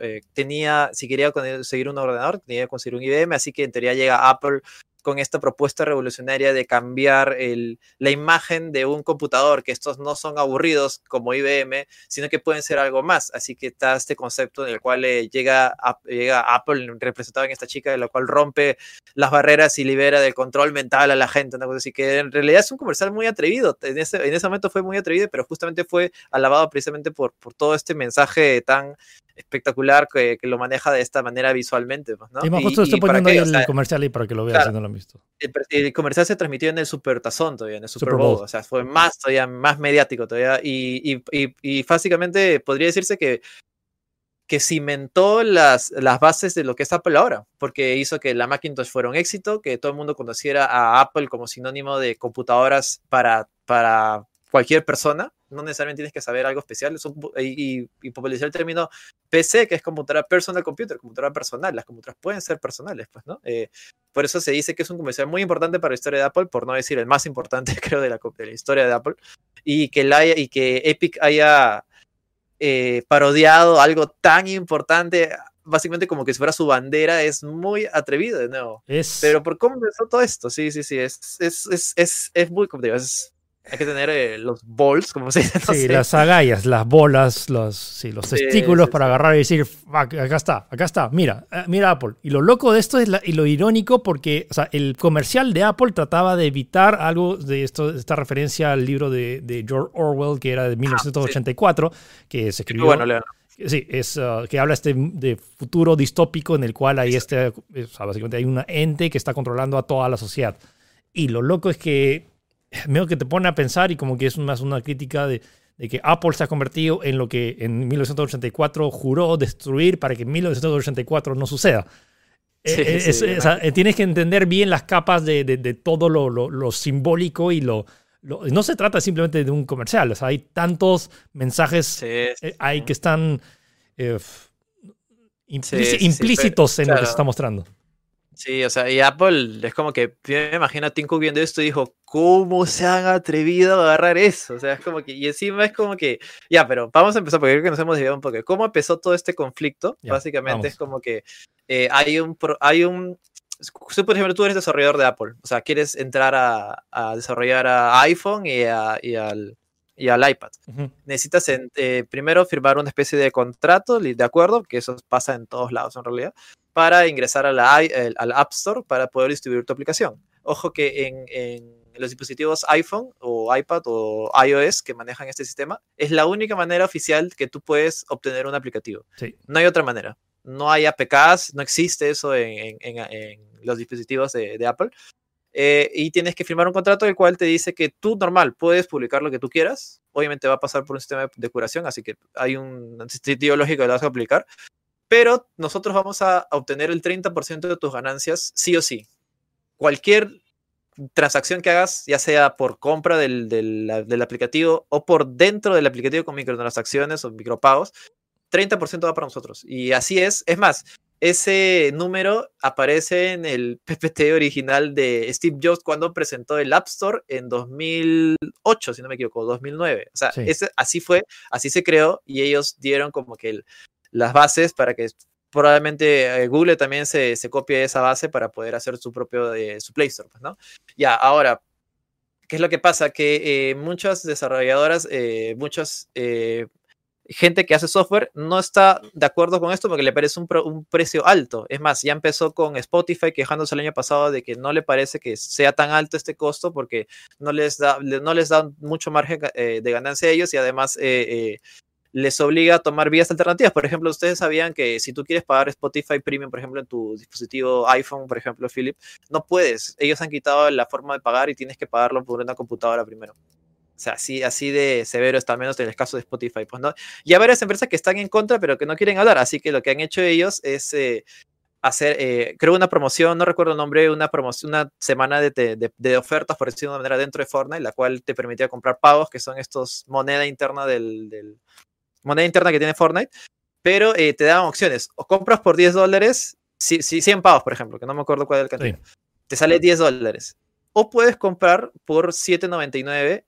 eh, tenía, si quería conseguir un ordenador, tenía que conseguir un IBM, así que en teoría llega Apple con esta propuesta revolucionaria de cambiar el, la imagen de un computador, que estos no son aburridos como IBM, sino que pueden ser algo más. Así que está este concepto en el cual eh, llega, llega Apple, representado en esta chica, de la cual rompe las barreras y libera del control mental a la gente. Así que en realidad es un comercial muy atrevido. En ese, en ese momento fue muy atrevido, pero justamente fue alabado precisamente por, por todo este mensaje tan espectacular que, lo maneja de esta manera visualmente. Pues, ¿no? Y justo estoy poniendo ahí el comercial ahí para que lo veas si no lo han visto. El, comercial se transmitió en el Super Tazón todavía, en el Super, Bowl. O sea, fue más todavía, más mediático todavía. Y, y, y, básicamente podría decirse que que cimentó las, las bases de lo que es Apple ahora, porque hizo que la Macintosh fuera un éxito, que todo el mundo conociera a Apple como sinónimo de computadoras para, para cualquier persona, no necesariamente tienes que saber algo especial, y, y, popularizar el término PC, que es computadora personal computer, computadora personal, las computadoras pueden ser personales, pues, ¿no? Eh, por eso se dice que es un comercial muy importante para la historia de Apple, por no decir el más importante, creo, de la, historia de Apple, y que, la y que Epic haya eh, parodiado algo tan importante básicamente como que si fuera su bandera, es muy atrevido de nuevo. Pero por cómo empezó todo esto, sí, sí, sí, es, es, es, es, es muy complicado, es hay que tener eh, los balls, como se dice. sí, las agallas, las bolas, los, sí, los testículos para agarrar y decir, acá está, acá está, mira, eh, mira Apple. Y lo loco de esto es y lo irónico porque o sea, el comercial de Apple trataba de evitar algo de esto, esta referencia al libro de, de George Orwell, que era de 1984, ah, que se escribió. Sí, es uh, que habla este de futuro distópico en el cual hay este, o sea, básicamente hay una ente que está controlando a toda la sociedad. Y lo loco es que medio que te pone a pensar y como que es más una crítica de, de que Apple se ha convertido en lo que en 1984 juró destruir para que en 1984 no suceda. Sí, Eh, eh, sí, es- me o sea, tienes que entender bien las capas de, de- de todo lo, lo- lo simbólico y lo, lo- No se trata simplemente de un comercial, o sea, hay tantos mensajes Sí, eh, que están eh, implícitos pero- en lo que se está mostrando. Sí, o sea, y Apple es como que yo me imagino a Tim Cook viendo esto y dijo, ¿cómo se han atrevido a agarrar eso? O sea, es como que, y encima es como que, ya, pero vamos a empezar porque creo que nos hemos desviado un poco. ¿Cómo empezó todo este conflicto? Ya, Básicamente vamos. es como que eh, hay un, hay un, tú, por ejemplo, tú eres desarrollador de Apple, o sea, quieres entrar a, a desarrollar a iPhone y, a- y al, y al iPad Ujú. necesitas en- eh, primero firmar una especie de contrato, de acuerdo, que eso pasa en todos lados en realidad, para ingresar a la el- al App Store para poder distribuir tu aplicación. Ojo que en, en los dispositivos iPhone o iPad o iOS que manejan este sistema, es la única manera oficial que tú puedes obtener un aplicativo. Sí. No hay otra manera. No hay APKs, no existe eso en, en- en- en los dispositivos de, de Apple. Eh, y tienes que firmar un contrato el cual te dice que tú normal puedes publicar lo que tú quieras. Obviamente va a pasar por un sistema de- curación, así que hay un sitio lógico que lo vas a aplicar. Pero nosotros vamos a obtener el 30% de tus ganancias sí o sí. Cualquier transacción que hagas, ya sea por compra del, del- del aplicativo o por dentro del aplicativo con microtransacciones o micropagos, 30% va para nosotros. Y así es. Es más, ese número aparece en el PPT original de Steve Jobs cuando presentó el App Store en 2008, si no me equivoco, 2009. O sea, Sí. ese- así fue, así se creó y ellos dieron como que el- las bases para que probablemente eh, Google también se, se copie esa base para poder hacer su propio eh, su Play Store, pues, ¿no? Ya, ahora, ¿qué es lo que pasa? Que eh, muchas desarrolladoras, muchas gente que hace software no está de acuerdo con esto porque le parece un, un precio alto. Es más, ya empezó con Spotify quejándose el año pasado de que no le parece que sea tan alto este costo porque no les da, no les da mucho margen de ganancia a ellos y además les obliga a tomar vías alternativas. Por ejemplo, ustedes sabían que si tú quieres pagar Spotify Premium, por ejemplo, en tu dispositivo iPhone, por ejemplo, Philip, no puedes. Ellos han quitado la forma de pagar y tienes que pagarlo por una computadora primero. O sea, así, así de severo está, al menos en el caso de Spotify. Pues, ¿no? Y hay varias empresas que están en contra, pero que no quieren hablar. Así que lo que han hecho ellos es eh, hacer, eh, creo, una promoción, no recuerdo el nombre, una promoción, una semana de, ofertas, por decirlo de una manera, dentro de Fortnite, la cual te permitía comprar pagos, que son estos moneda interna del- moneda interna que tiene Fortnite, pero eh, te daban opciones. O compras por 10 dólares, si, si 100 pavos, por ejemplo, que no me acuerdo cuál es el cantidad. Te sale 10 dólares. O puedes comprar por 7.99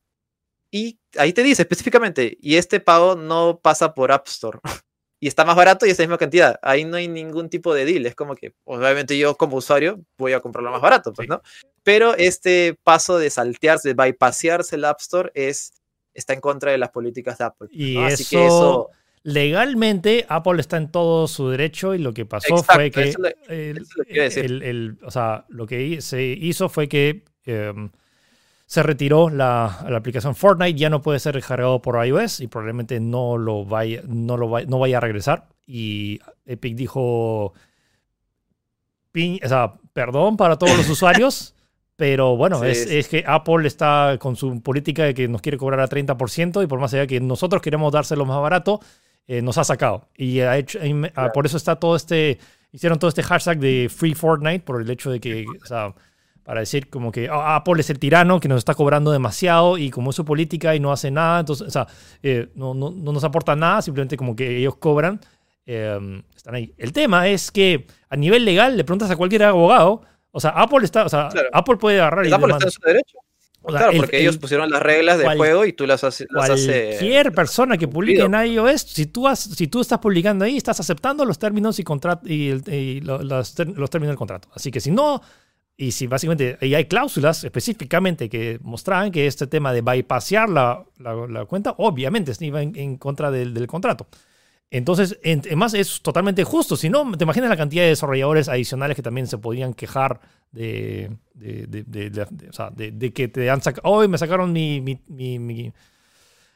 y ahí te dice específicamente, y este pago no pasa por App Store. Y está más barato y es la misma cantidad. Ahí no hay ningún tipo de deal. Es como que, obviamente, yo como usuario voy a comprarlo más barato, pues, Sí. ¿no? Pero este paso de saltearse, de bypasearse el App Store es, está en contra de las políticas de Apple. Y ¿no? eso, Así que eso. legalmente Apple está en todo su derecho y lo que pasó Exacto, fue que eso el- eso decir. o sea, lo que se hizo fue que em, se retiró la, la aplicación Fortnite, ya no puede ser descargado por iOS y probablemente no lo vaya, no lo vaya, no vaya a regresar. Y Epic dijo, "Pi- o sea, perdón para todos los usuarios, pero bueno, Sí, es, que Apple está con su política de que nos quiere cobrar a 30% y por más allá que nosotros queremos dárselo más barato, eh, nos ha sacado. Y ha hecho, ah, Claro. por eso está todo este, hicieron todo este hashtag de Free Fortnite, por el hecho de que, o sea, para decir como que "Ah, Apple es el tirano que nos está cobrando demasiado y como es su política y no hace nada, entonces, o sea, eh, no, no, no nos aporta nada, simplemente como que ellos cobran, eh, están ahí. El tema es que a nivel legal le preguntas a cualquier abogado, o sea, Apple está, o sea, Claro. Apple puede agarrar y Apple está en su derecho. O sea, claro, el- porque el- ellos pusieron las reglas del cual- juego y tú las, hace- las hace. Cualquier persona que publique en iOS, si tú, has, si tú estás publicando ahí, estás aceptando los términos y, contrat- y, el- y lo- los, los términos del contrato. Así que si no, y si básicamente y hay cláusulas específicamente que mostraban que este tema de bypassear la, la- la cuenta, obviamente iba en, en contra del, del contrato. Entonces, en- además es totalmente justo. Si no, te imaginas la cantidad de desarrolladores adicionales que también se podían quejar de, de, de- o sea, que te han sacado. Hoy me sacaron mi, mi- mi- mi-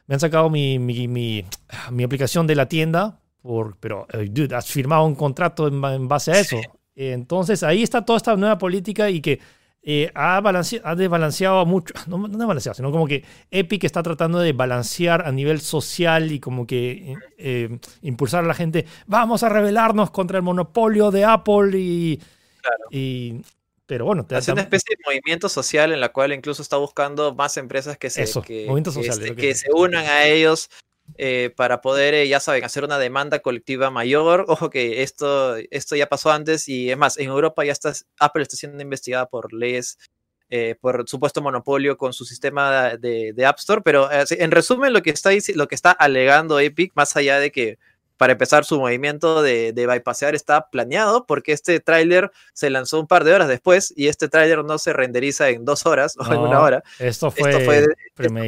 me han sacado mi, mi, mi- mi aplicación de la tienda por, pero, eh, dude, has firmado un contrato en, base a eso. Entonces ahí está toda esta nueva política y que eh, ha, ha, desbalanceado mucho, no, no desbalanceado, sino como que Epic está tratando de balancear a nivel social y como que eh, impulsar a la gente, vamos a rebelarnos contra el monopolio de Apple y... y pero bueno, te hace una especie de movimiento social en la cual incluso está buscando más empresas que se, Eso, que, este, que, se unan a ellos eh, para poder, eh, ya saben, hacer una demanda colectiva mayor. Ojo que esto, esto ya pasó antes y es más, en Europa ya está, Apple está siendo investigada por leyes, eh, por supuesto monopolio con su sistema de, de App Store, pero en resumen lo que, está, lo que está alegando Epic, más allá de que para empezar, su movimiento de, de bypassear está planeado porque este tráiler se lanzó un par de horas después y este tráiler no se renderiza en dos horas o en una hora. Esto fue, esto fue,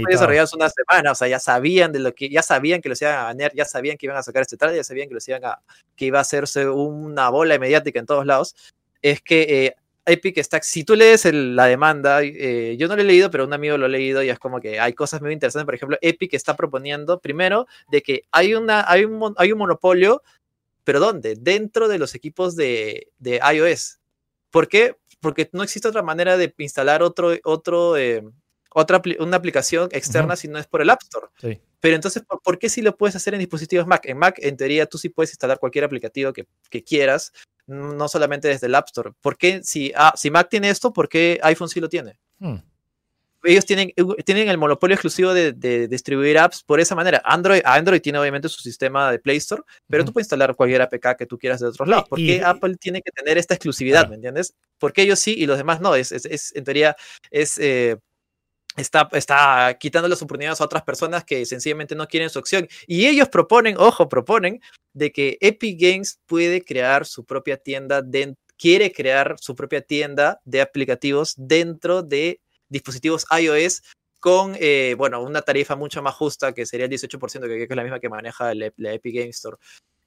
desarrollado hace una semana, o sea, ya sabían de lo que, ya sabían que los iban a banear, ya sabían que iban a sacar este tráiler, ya sabían que los iban a, que iba a hacerse una bola mediática en todos lados. Es que eh, Epic está, si tú lees la demanda, eh, yo no lo he leído, pero un amigo lo ha leído y es como que hay cosas muy interesantes. Por ejemplo, Epic está proponiendo, primero, de que hay, una, hay, un, hay un monopolio, pero ¿dónde? Dentro de los equipos de, de iOS. ¿Por qué? Porque no existe otra manera de instalar otro, otro, eh, otra una aplicación externa si no es por el App Store. Pero entonces, ¿por, qué si lo puedes hacer en dispositivos Mac? En Mac, en teoría, tú sí puedes instalar cualquier aplicativo que, que quieras no solamente desde el App Store. ¿Por qué si, ah, si Mac tiene esto, por qué iPhone sí lo tiene? Hmm. Ellos tienen, tienen el monopolio exclusivo de, distribuir apps por esa manera. Android, Android tiene obviamente su sistema de Play Store, pero tú puedes instalar cualquier APK que tú quieras de otros lados. ¿Por qué Apple tiene que tener esta exclusividad? ¿Me entiendes? Porque ellos sí y los demás no. Es, es, en teoría, es eh, está, está quitando las oportunidades a otras personas que sencillamente no quieren su opción. Y ellos proponen, ojo, proponen de que Epic Games puede crear su propia tienda, quiere crear su propia tienda de aplicativos dentro de dispositivos iOS con, eh, bueno, una tarifa mucho más justa que sería el 18%, que, es la misma que maneja la Epic Games Store.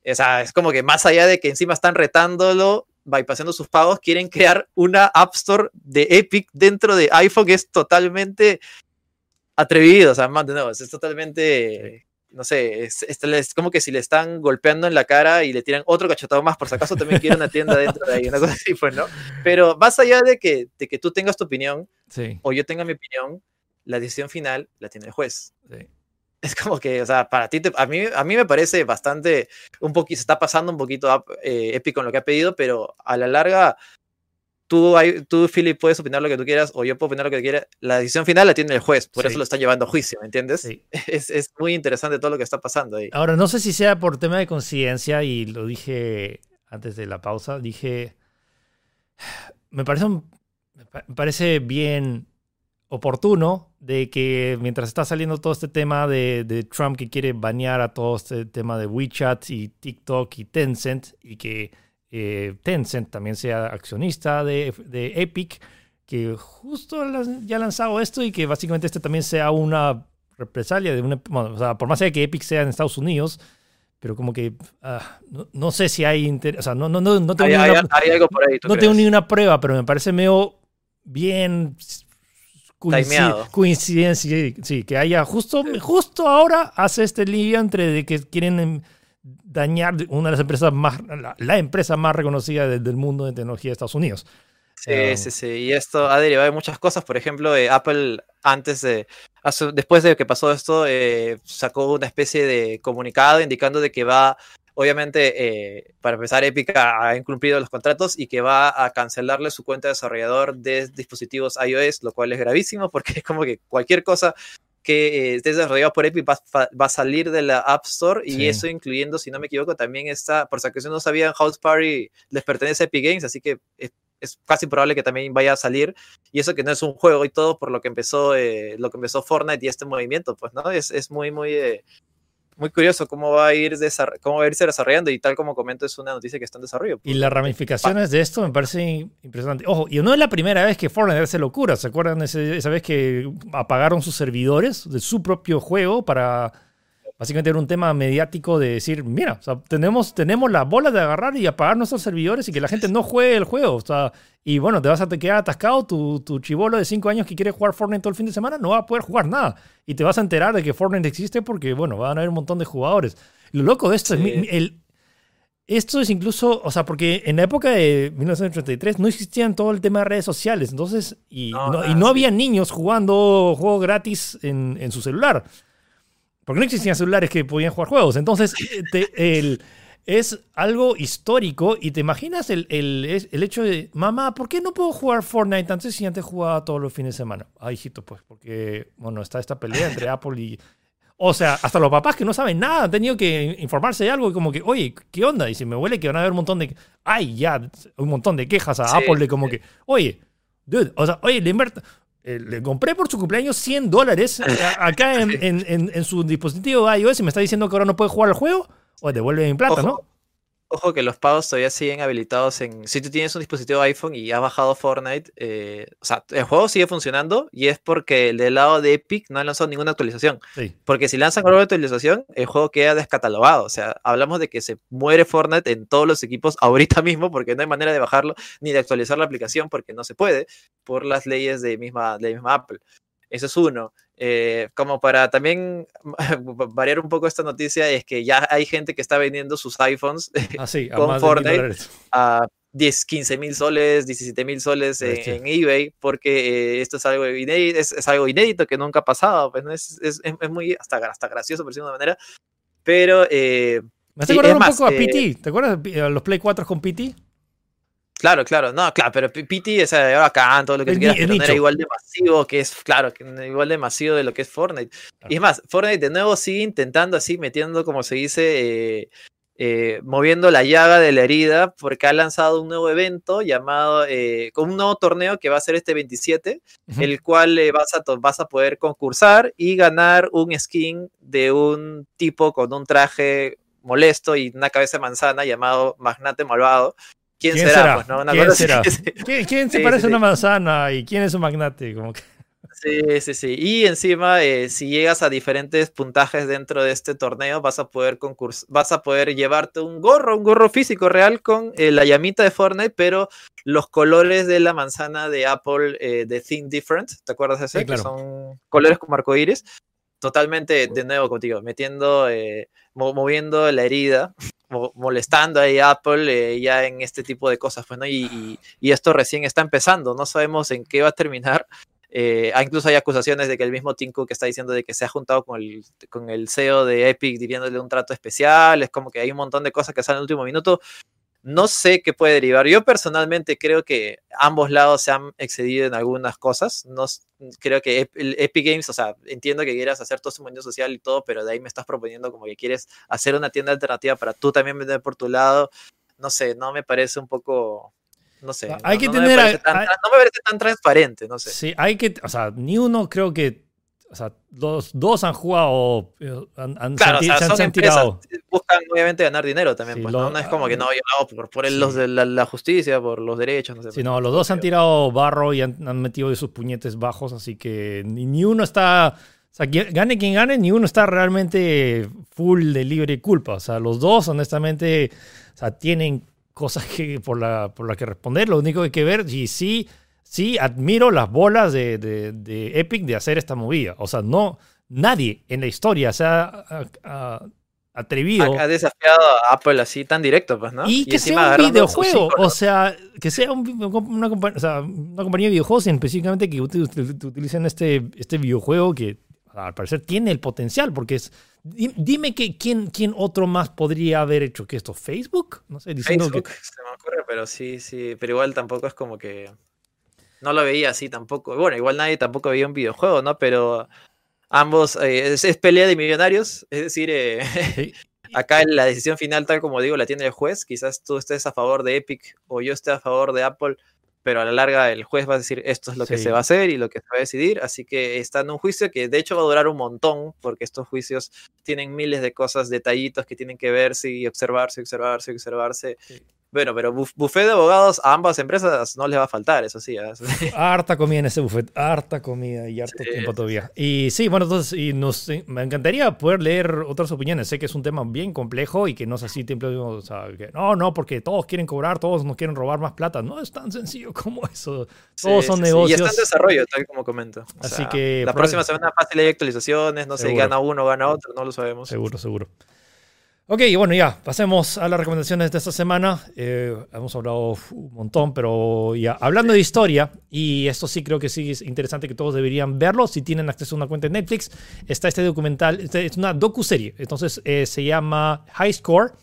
O sea, es como que más allá de que encima están retándolo, bypassando sus pagos, quieren crear una App Store de Epic dentro de iPhone que es totalmente atrevido, o sea, de nuevo, es totalmente, no sé, es, es, como que si le están golpeando en la cara y le tiran otro cachetado más, por si acaso también quiere una tienda dentro de ahí, una cosa así, pues, ¿no? Pero más allá de que, de que tú tengas tu opinión, o yo tenga mi opinión, la decisión final la tiene el juez. Sí es como que, o sea, para ti, a, mí, a mí me parece bastante, un poquito, se está pasando un poquito eh, épico en lo que ha pedido, pero a la larga, tú, tú, Philip, puedes opinar lo que tú quieras, o yo puedo opinar lo que quiera. La decisión final la tiene el juez, por eso lo está llevando a juicio, ¿me entiendes? Es, es, muy interesante todo lo que está pasando ahí. Ahora, no sé si sea por tema de conciencia, y lo dije antes de la pausa, dije, me parece, me parece bien oportuno de que mientras está saliendo todo este tema de, Trump que quiere banear a todo este tema de WeChat y TikTok y Tencent y que eh, Tencent también sea accionista de, Epic, que justo ya ha lanzado esto y que básicamente este también sea una represalia de una... o sea, por más que Epic sea en Estados Unidos, pero como que ah, no, sé si hay interés, o sea, no, no, no, no tengo, no tengo ni una prueba, pero me parece medio bien coincidencia, sí, que haya justo, justo ahora hace este lío entre de que quieren em, dañar una de las empresas más, la, empresa más reconocida del mundo de tecnología de Estados Unidos. Sí, sí, sí. Y esto ha derivado de muchas cosas. Por ejemplo, eh, Apple antes de, después de que pasó esto, eh, sacó una especie de comunicado indicando de que va obviamente, eh, para empezar, Epic ha incumplido los contratos y que va a cancelarle su cuenta de desarrollador de dispositivos iOS, lo cual es gravísimo porque es como que cualquier cosa que eh, esté desarrollado por Epic va, a salir de la App Store y eso incluyendo, si no me equivoco, también está, por si acaso no sabían, House Party les pertenece a Epic Games, así que es, casi probable que también vaya a salir. Y eso que no es un juego y todo por lo que empezó eh, lo que empezó Fortnite y este movimiento, pues no es, es muy muy muy curioso cómo va a ir cómo va a irse desarrollando y tal como comento es una noticia que está en desarrollo. Y las ramificaciones de esto me parecen impresionantes. Ojo, y no es la primera vez que Fortnite hace locura. ¿Se acuerdan esa vez que apagaron sus servidores de su propio juego para básicamente era un tema mediático de decir, mira, tenemos, tenemos la bola de agarrar y apagar nuestros servidores y que la gente no juegue el juego. O sea, y bueno, te vas a te quedar atascado, tu, tu chivolo de 5 años que quiere jugar Fortnite todo el fin de semana no va a poder jugar nada. Y te vas a enterar de que Fortnite existe porque, bueno, van a haber un montón de jugadores. Lo loco de esto es Sí. el, esto es incluso, o sea, porque en la época de 1933 no existían todo el tema de redes sociales, entonces, y No, no, y no había niños jugando juegos gratis en, en su celular. Porque no existían celulares que podían jugar juegos. Entonces, eh, te- el- es algo histórico y te imaginas el, el, el hecho de, mamá, ¿por qué no puedo jugar Fortnite antes si antes jugaba todos los fines de semana? Ah, hijito, pues, porque, bueno, está esta pelea entre Apple y... O sea, hasta los papás que no saben nada han tenido que informarse de algo y como que, oye, ¿qué onda? Y si me huele que van a haber un montón de... Ay, ya, un montón de quejas a Sí, Apple de como sí. que, oye, dude, o sea, oye, le, invert- eh, le compré por su cumpleaños 100 dólares a- acá en, en- en- en su dispositivo iOS y me está diciendo que ahora no puede jugar al juego. O devuelve mi plata, Ojo, ¿no? Ojo que los pagos todavía siguen habilitados en. Si tú tienes un dispositivo iPhone y has bajado Fortnite, eh, o sea, el juego sigue funcionando y es porque del lado de Epic no han lanzado ninguna actualización. Sí. Porque si lanzan una actualización, el juego queda descatalogado. O sea, hablamos de que se muere Fortnite en todos los equipos ahorita mismo porque no hay manera de bajarlo ni de actualizar la aplicación porque no se puede por las leyes de misma, de misma Apple. Eso es uno. Eh, como para también variar un poco esta noticia, es que ya hay gente que está vendiendo sus iPhones Así, a Con Fortnite. a 10, 15 mil soles, 17 mil soles en, en eBay, porque eh, esto es algo inédito, es, es algo inédito que nunca ha pasado, pues, ¿no? es, es, es- muy hasta, hasta gracioso por decirlo de una manera, pero eh, Me hace Sí, acordar un más, poco a eh, PT. ¿Te acuerdas de los Play 4 con PT? Claro, claro, no, claro, pero P- PT es eh, bacán, todo lo que tú quieras, pero no era igual de masivo que es, claro, que igual de masivo de lo que es Fortnite. Y es más, Fortnite de nuevo sigue intentando así, metiendo, como se dice, eh, eh, moviendo la llaga de la herida, porque ha lanzado un nuevo evento llamado, eh, con un nuevo torneo que va a ser este 27, Ujú. el cual eh, vas, a, vas a poder concursar y ganar un skin de un tipo con un traje molesto y una cabeza de manzana llamado Magnate Malvado. ¿Quién, ¿Quién será? será? Pues, ¿no? Una ¿Quién cosa así. será? Sí. ¿Quién, quién se Sí, parece sí, a una manzana y quién es un magnate? Como que- Sí, sí, sí. Y encima, eh, si llegas a diferentes puntajes dentro de este torneo, vas a poder concurs vas a poder llevarte un gorro, un gorro físico real con eh, la llamita de Fortnite, pero los colores de la manzana de Apple eh, de Think Different, ¿te acuerdas de ese? Sí, claro. Que son colores como arcoíris. Totalmente, de nuevo contigo, metiendo, eh, mo- moviendo la herida, mo- molestando a Apple eh, ya en este tipo de cosas, pues, ¿no? Y esto recién está empezando, no sabemos en qué va a terminar. Eh, ah, incluso hay acusaciones de que el mismo Tim Cook está diciendo de que se ha juntado con el, con el CEO de Epic pidiéndole un trato especial. Es como que hay un montón de cosas que salen en el último minuto. No sé qué puede derivar. Yo personalmente creo que ambos lados se han excedido en algunas cosas. No, creo que Epic Games, o sea, entiendo que quieras hacer todo su movimiento social y todo, pero de ahí me estás proponiendo como que quieres hacer una tienda alternativa para tú también vender por tu lado. No sé, no me parece un poco. No sé. Hay no- que no me tener a- parece tan- hay- no me parece tan transparente, no sé. Sí, hay que, o sea, ni uno creo que, o sea, los dos han jugado, eh, han, han- se Claro, o sea, se son se han empresas, tirado. buscan obviamente ganar dinero también, Sí, pues, lo- ¿no? No es como que no, hago por, por el- los Sí. de la, la justicia, por los derechos, no sé. Sí, pues, no, los dos han tirado barro y han, han metido de sus puñetes bajos, así que ni, ni uno está, o sea, gane quien gane, ni uno está realmente full de libre culpa. O sea, los dos, honestamente, o sea, tienen cosas que, por, la, por las que responder. Lo único que hay que ver, y sí, sí, admiro las bolas de, de- de Epic de hacer esta movida. O sea, no, nadie en la historia se ha a- a- atrevido. Ha, desafiado a Apple así tan directo, pues, ¿no? Y que sea un videojuego, o sea, que sea un- una, o sea, una compañía de videojuegos específicamente que util- util- utilicen este, este videojuego que al parecer tiene el potencial, porque es... di- Dime que quién, quién otro más podría haber hecho que esto, Facebook, no sé, diciendo Facebook, que... se me ocurre, pero sí, sí, pero igual tampoco es como que no lo veía así tampoco. Bueno, igual nadie tampoco veía un videojuego, ¿no? Pero ambos eh, es, es pelea de millonarios, es decir, eh, Sí. acá la decisión final, tal como digo, la tiene el juez. Quizás tú estés a favor de Epic o yo esté a favor de Apple, pero a la larga el juez va a decir esto es lo que se va a hacer y lo que se va a decidir. Así que está en un juicio que de hecho va a durar un montón, porque estos juicios tienen miles de cosas, detallitos que tienen que verse y observarse, observarse, observarse. Sí. Bueno, pero buf- buffet de abogados a ambas empresas no les va a faltar, eso sí. ¿eh? Harta comida en ese buffet, harta comida y harto Sí, tiempo todavía. Y sí, bueno, entonces y nos, me encantaría poder leer otras opiniones. Sé que es un tema bien complejo y que no es así, o sea, que no, no, porque todos quieren cobrar, todos nos quieren robar más plata. No es tan sencillo como eso. Todos Sí, son sí, sí. Y negocios. está en desarrollo, tal como comento. O Así sea, que La próxima semana fácil hay actualizaciones, no sé, Seguro. gana uno, gana otro, no lo sabemos. Seguro, seguro. Ok, bueno, ya, pasemos a las recomendaciones de esta semana. Eh, hemos hablado un montón, pero ya, hablando de historia, y esto sí creo que sí es interesante que todos deberían verlo, si tienen acceso a una cuenta de Netflix, está este documental, este es una docu-serie, entonces eh, se llama High Score,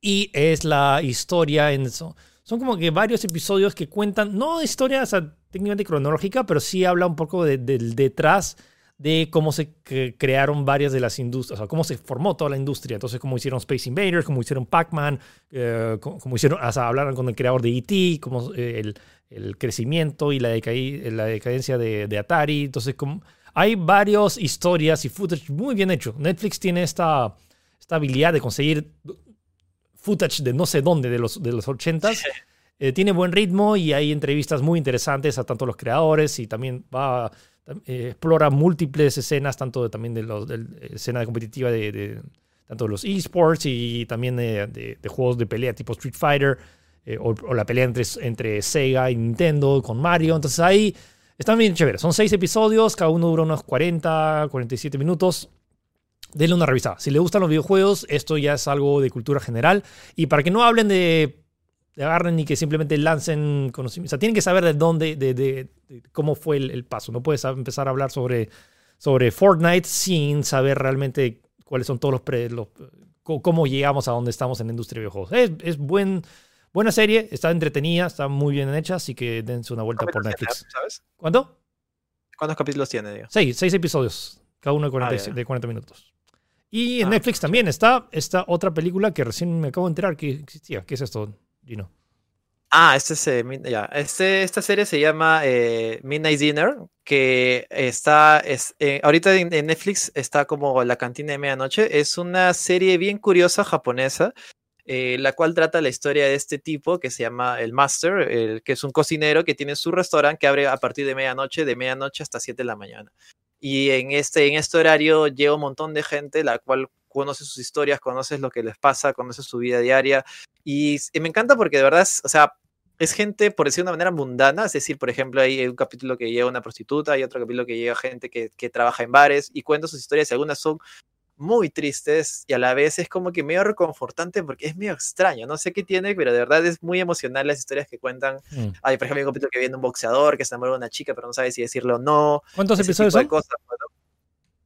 y es la historia en eso. Son como que varios episodios que cuentan, no historia técnicamente cronológica, pero sí habla un poco del detrás de cómo se crearon varias de las industrias, o sea, cómo se formó toda la industria. Entonces, cómo hicieron Space Invaders, cómo hicieron Pac-Man, eh, cómo, hicieron, o sea, hablaron con el creador de E.T., cómo eh, el, el, crecimiento y la, la decadencia de, de, Atari. Entonces, como, hay varias historias y footage muy bien hecho. Netflix tiene esta, esta habilidad de conseguir footage de no sé dónde, de los, de los 80s. Eh, tiene buen ritmo y hay entrevistas muy interesantes a tanto los creadores y también va eh, explora múltiples escenas, tanto de, también de la escena competitiva de, tanto de los esports y también de, juegos de pelea tipo Street Fighter eh, o, la pelea entre, entre Sega y Nintendo con Mario. Entonces ahí están bien chéveres. Son seis episodios, cada uno dura unos 40, 47 minutos. Denle una revisada. Si le gustan los videojuegos, esto ya es algo de cultura general. Y para que no hablen de agarren y que simplemente lancen conocimiento. O sea, tienen que saber de dónde, de, cómo fue el, paso. No puedes empezar a hablar sobre, sobre Fortnite sin saber realmente cuáles son todos los, cómo llegamos a donde estamos en la industria de videojuegos. Es, es buen, buena serie, está entretenida, está muy bien hecha, así que dense una vuelta por Netflix. ¿Sabes? ¿Cuánto? ¿Cuántos capítulos tiene? Seis, seis episodios, cada uno de 40, ah, de 40 minutos. Y en ah, Netflix también está esta otra película que recién me acabo de enterar que existía. ¿Qué es esto? Ah, este, es, ya. Este, esta serie se llama eh, Midnight Dinner, que está, es, eh, ahorita en, Netflix está como La Cantina de Medianoche. Es una serie bien curiosa japonesa, eh, la cual trata la historia de este tipo que se llama el Master, el, que es un cocinero que tiene su restaurante que abre a partir de medianoche, de medianoche hasta 7 de la mañana. Y en este, en este horario llega un montón de gente, la cual conoces sus historias, conoces lo que les pasa, conoces su vida diaria. Y, me encanta porque de verdad, o sea, es gente, por decir de una manera mundana, es decir, por ejemplo, hay un capítulo que llega una prostituta, hay otro capítulo que llega gente que, que trabaja en bares y cuenta sus historias y algunas son muy tristes y a la vez es como que medio reconfortante porque es medio extraño, no sé qué tiene, pero de verdad es muy emocional las historias que cuentan. Mm. Hay, por ejemplo, hay un capítulo que viene un boxeador que se enamora de una chica pero no sabe si decirlo o no. ¿Cuántos episodios son?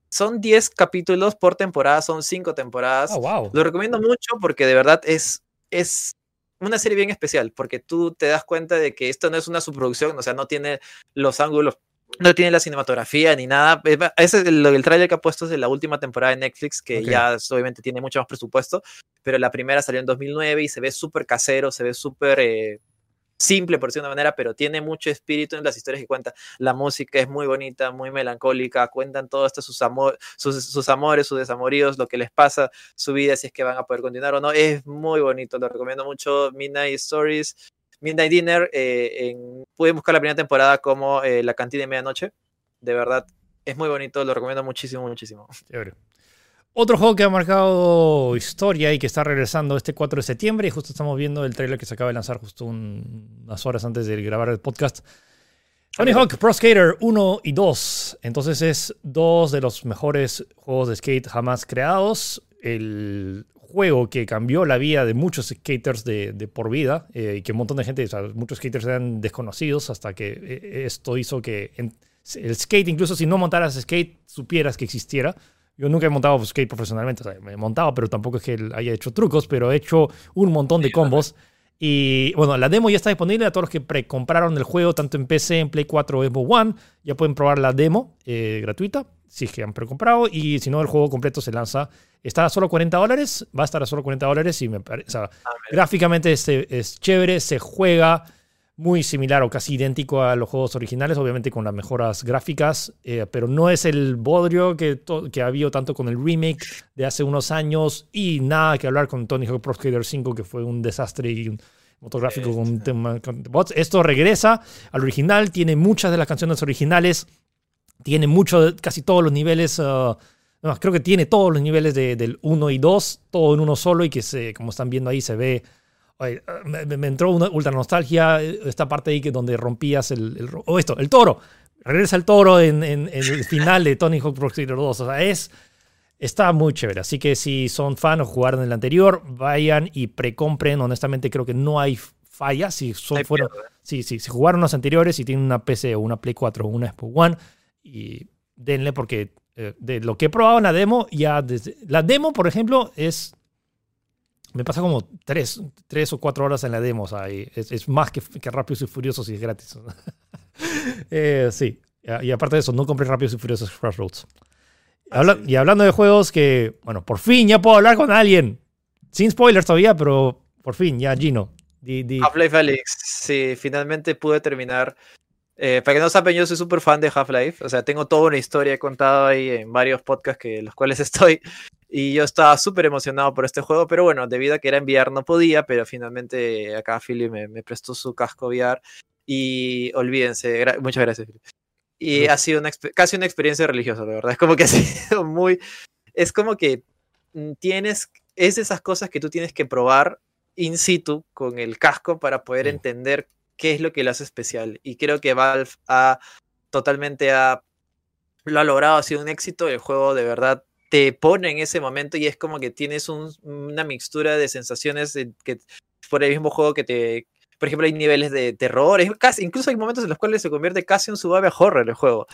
Son 10 capítulos por temporada, son 5 temporadas. Oh, wow. Lo recomiendo mucho porque de verdad es, es una serie bien especial, porque tú te das cuenta de que esto no es una subproducción, o sea, no tiene los ángulos, no tiene la cinematografía ni nada. Ese es el, el trailer que ha puesto es de la última temporada de Netflix, que ya obviamente tiene mucho más presupuesto, pero la primera salió en 2009 y se ve súper casero, se ve súper... Eh, simple por decir una manera, pero tiene mucho espíritu en las historias que cuenta. La música es muy bonita, muy melancólica, cuentan todo esto, sus, amor, sus, amores, sus desamoríos, lo que les pasa, su vida, si es que van a poder continuar o no. Es muy bonito, lo recomiendo mucho. Midnight Stories, Midnight Dinner, eh, en, pueden buscar la primera temporada como eh, La Cantina de Medianoche. De verdad, es muy bonito, lo recomiendo muchísimo, muchísimo. Otro juego que ha marcado historia y que está regresando este 4 de septiembre, y justo estamos viendo el trailer que se acaba de lanzar justo unas horas antes de grabar el podcast. Tony Hawk Pro Skater 1 y 2. Entonces es dos de los mejores juegos de skate jamás creados. El juego que cambió la vida de muchos skaters de, por vida eh, y que un montón de gente, muchos skaters eran desconocidos hasta que eh, esto hizo que el skate, incluso si no montaras skate, supieras que existiera. Yo nunca he montado skate profesionalmente, o sea, me he montado, pero tampoco es que haya hecho trucos, pero he hecho un montón de combos. Y bueno, la demo ya está disponible a todos los que precompraron el juego, tanto en PC, en Play 4 o Evo One. Ya pueden probar la demo eh, gratuita, si es que han precomprado. Y si no, el juego completo se lanza. Está a solo 40 dólares, va a estar a solo 40 dólares. Y me parece, o sea, ah, gráficamente es, es chévere, se juega muy similar o casi idéntico a los juegos originales, obviamente con las mejoras gráficas, eh, pero no es el bodrio que, que ha habido tanto con el remake de hace unos años y nada que hablar con Tony Hawk Pro Skater 5, que fue un desastre y un motográfico con, tema, bots. Esto regresa al original, tiene muchas de las canciones originales, tiene mucho, casi todos los niveles. Uh, creo que tiene todos los niveles del 1 y 2, todo en uno solo y que se, como están viendo ahí se ve me, entró una ultra nostalgia esta parte ahí que donde rompías el, o esto, el toro. Regresa el toro en, en, el final de Tony Hawk Pro Skater 2. O sea, es, Está muy chévere. Así que si son fan o jugaron el anterior, vayan y precompren. Honestamente, creo que no hay falla. Si, son, fueron, sí, sí, si jugaron los anteriores y tienen una PC o una Play 4 o una Xbox One, y denle porque eh, de lo que he probado en la demo, ya desde. La demo, por ejemplo, es. Me pasa como tres, tres o cuatro horas en la demo. O sea, es, es, más que, que Rápidos y Furiosos y es gratis. eh, sí. Y aparte de eso, no compré Rápidos y Furiosos Crossroads. Habla, y hablando de juegos que, bueno, por fin ya puedo hablar con alguien. Sin spoilers todavía, pero por fin, ya Gino. Half-Life Alyx, sí, finalmente pude terminar. Eh, para que no sepan, yo soy súper fan de Half-Life. O sea, tengo toda una historia contada ahí en varios podcasts que los cuales estoy. Y yo estaba súper emocionado por este juego, pero bueno, debido a que era en VR no podía, pero finalmente acá Philly me, me prestó su casco VR. Y olvídense, muchas gracias, Philly. Y ha sido una, casi una experiencia religiosa, de verdad. Es como que ha sido muy. Es como que mm, tienes. Es de esas cosas que tú tienes que probar in situ con el casco para poder entender qué es lo que lo hace especial. Y creo que Valve ha totalmente ha, lo ha logrado, ha sido un éxito. El juego de verdad te pone en ese momento y es como que tienes una mixtura de sensaciones que por el mismo juego que te, por ejemplo, hay niveles de terror, casi, incluso hay momentos en los cuales se convierte casi en suave horror el juego.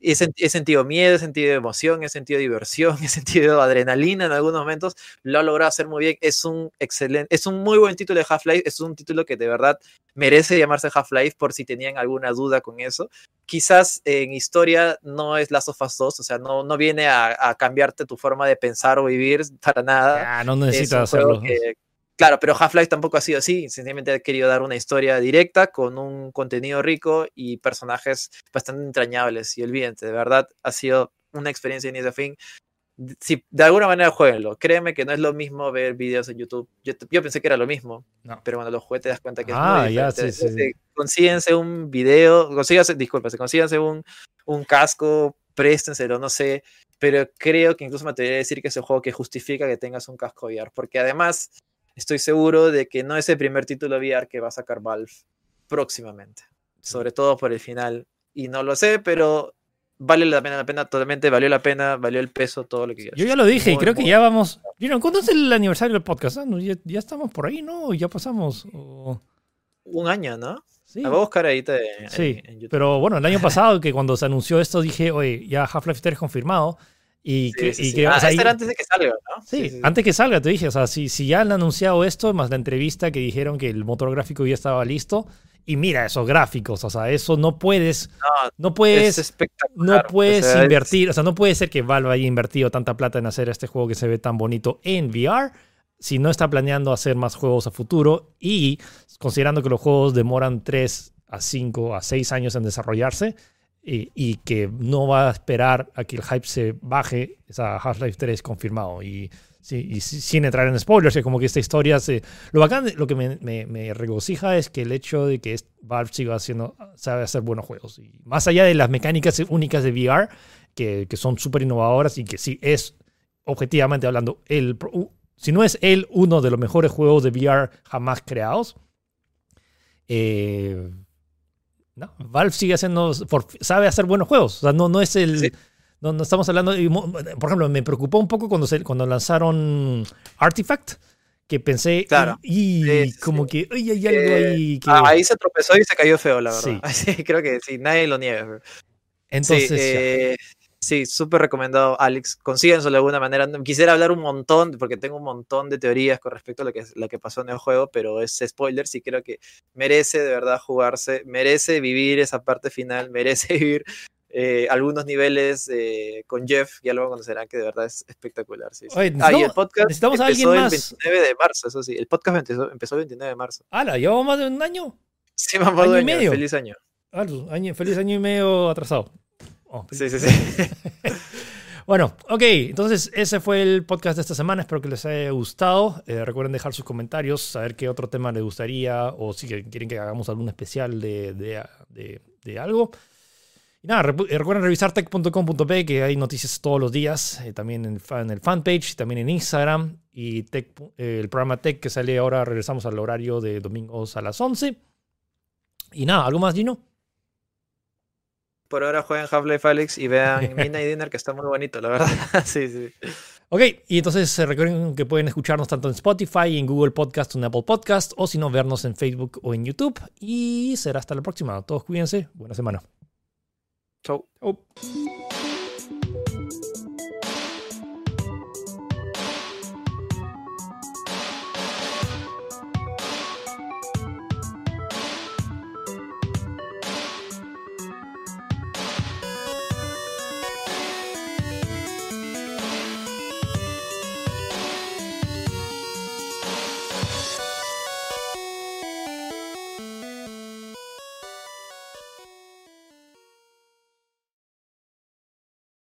He, sentido miedo, he sentido emoción, he sentido diversión, he sentido adrenalina en algunos momentos. Lo ha logrado hacer muy bien. Es un excelente, es un muy buen título de Half-Life. Es un título que de verdad merece llamarse Half-Life por si tenían alguna duda con eso. Quizás en historia no es Last of Us 2, o sea, no, no viene a, cambiarte tu forma de pensar o vivir para nada. Ah, no necesitas hacerlo. Claro, pero Half-Life tampoco ha sido así. Sencillamente ha querido dar una historia directa con un contenido rico y personajes bastante entrañables. Y olvídense, de verdad, ha sido una experiencia de fin. Si de alguna manera jueguenlo, créeme que no es lo mismo ver videos en YouTube. Yo, pensé que era lo mismo, pero cuando lo juegues te das cuenta que es ah, muy diferente. Ya, sí, sí. Consíguense un video, consíganse, disculpa, consíganse un, un casco, préstenselo, no sé, pero creo que incluso me atrevería a decir que es el juego que justifica que tengas un casco VR, porque además estoy seguro de que no es el primer título VR que va a sacar Valve próximamente, sobre todo por el final. Y no lo sé, pero vale la pena, la pena, totalmente valió la pena, valió el peso, todo lo que quieras. Yo ya lo dije y creo que ya vamos. ¿Cuándo es el aniversario del podcast? Ah, ya, estamos por ahí, ¿no? Ya pasamos. Un año, ¿no? Sí. voy a buscar ahí sí, pero bueno, el año pasado que cuando se anunció esto dije, oye, ya Half-Life 3 confirmado. Y que, ah, era antes de que salga, ¿no? Sí, antes que salga, te dije. O sea, si, si ya han anunciado esto, más la entrevista que dijeron que el motor gráfico ya estaba listo. Y mira esos gráficos, o sea, eso no puedes. No, puedes. no puedes invertir. O sea, no puede ser que Valve haya invertido tanta plata en hacer este juego que se ve tan bonito en VR si no está planeando hacer más juegos a futuro y considerando que los juegos demoran 3 a 5 a 6 años en desarrollarse y, que no va a esperar a que el hype se baje, esa Half-Life 3 confirmado. Y, sí, sin entrar en spoilers, es como que esta historia se... Lo bacán, lo que me, me, regocija es que el hecho de que Valve siga haciendo, sabe hacer buenos juegos. Y más allá de las mecánicas únicas de VR, que, que son súper innovadoras y que sí es, objetivamente hablando, el, si no es él uno de los mejores juegos de VR jamás creados, eh, no, Valve sigue haciendo, sabe hacer buenos juegos. O sea, no, no es el... No, estamos hablando... por ejemplo, me preocupó un poco cuando, se, cuando lanzaron Artifact, que pensé... Claro. Y, como que... hay algo eh, ahí que... ahí se tropezó y se cayó feo, la verdad. Sí. creo que sí, nadie lo niega. Entonces... Eh, Sí, súper recomendado, Alex. Consíguenselo de alguna manera. Quisiera hablar un montón, porque tengo un montón de teorías con respecto a lo que, lo que pasó en el juego, pero es spoiler. Sí creo que merece de verdad jugarse, merece vivir esa parte final, merece vivir eh, algunos niveles eh, con Jeff, ya luego conocerán que de verdad es espectacular. Sí, ah, y el podcast necesitamos empezó el 29 de marzo, eso sí. El podcast empezó, empezó el 29 de marzo. ¡Hala! ¿Llevamos más de un año? Sí, más de un año. Medio. Feliz año. Ah, año. Feliz año y medio atrasado. Oh, sí, sí, sí. bueno, ok, entonces ese fue el podcast de esta semana. Espero que les haya gustado. Eh, recuerden dejar sus comentarios, saber qué otro tema les gustaría o si quieren que hagamos algún especial de, de, de, algo. Y nada, eh, recuerden revisar tech.com.p, que hay noticias todos los días, eh, también en, en, el fanpage, también en Instagram. Y tech, el programa Tech que sale ahora, regresamos al horario de domingos a las 11. Y nada, ¿algo más, Gino? Por ahora jueguen Half-Life Alyx y vean Midnight Dinner, que está muy bonito, la verdad. sí, sí. Ok, y entonces eh, recuerden que pueden escucharnos tanto en Spotify, en Google Podcast o en Apple Podcast, o si no, vernos en Facebook o en YouTube. Y será hasta la próxima. Todos cuídense. Buena semana. Chau. Chau.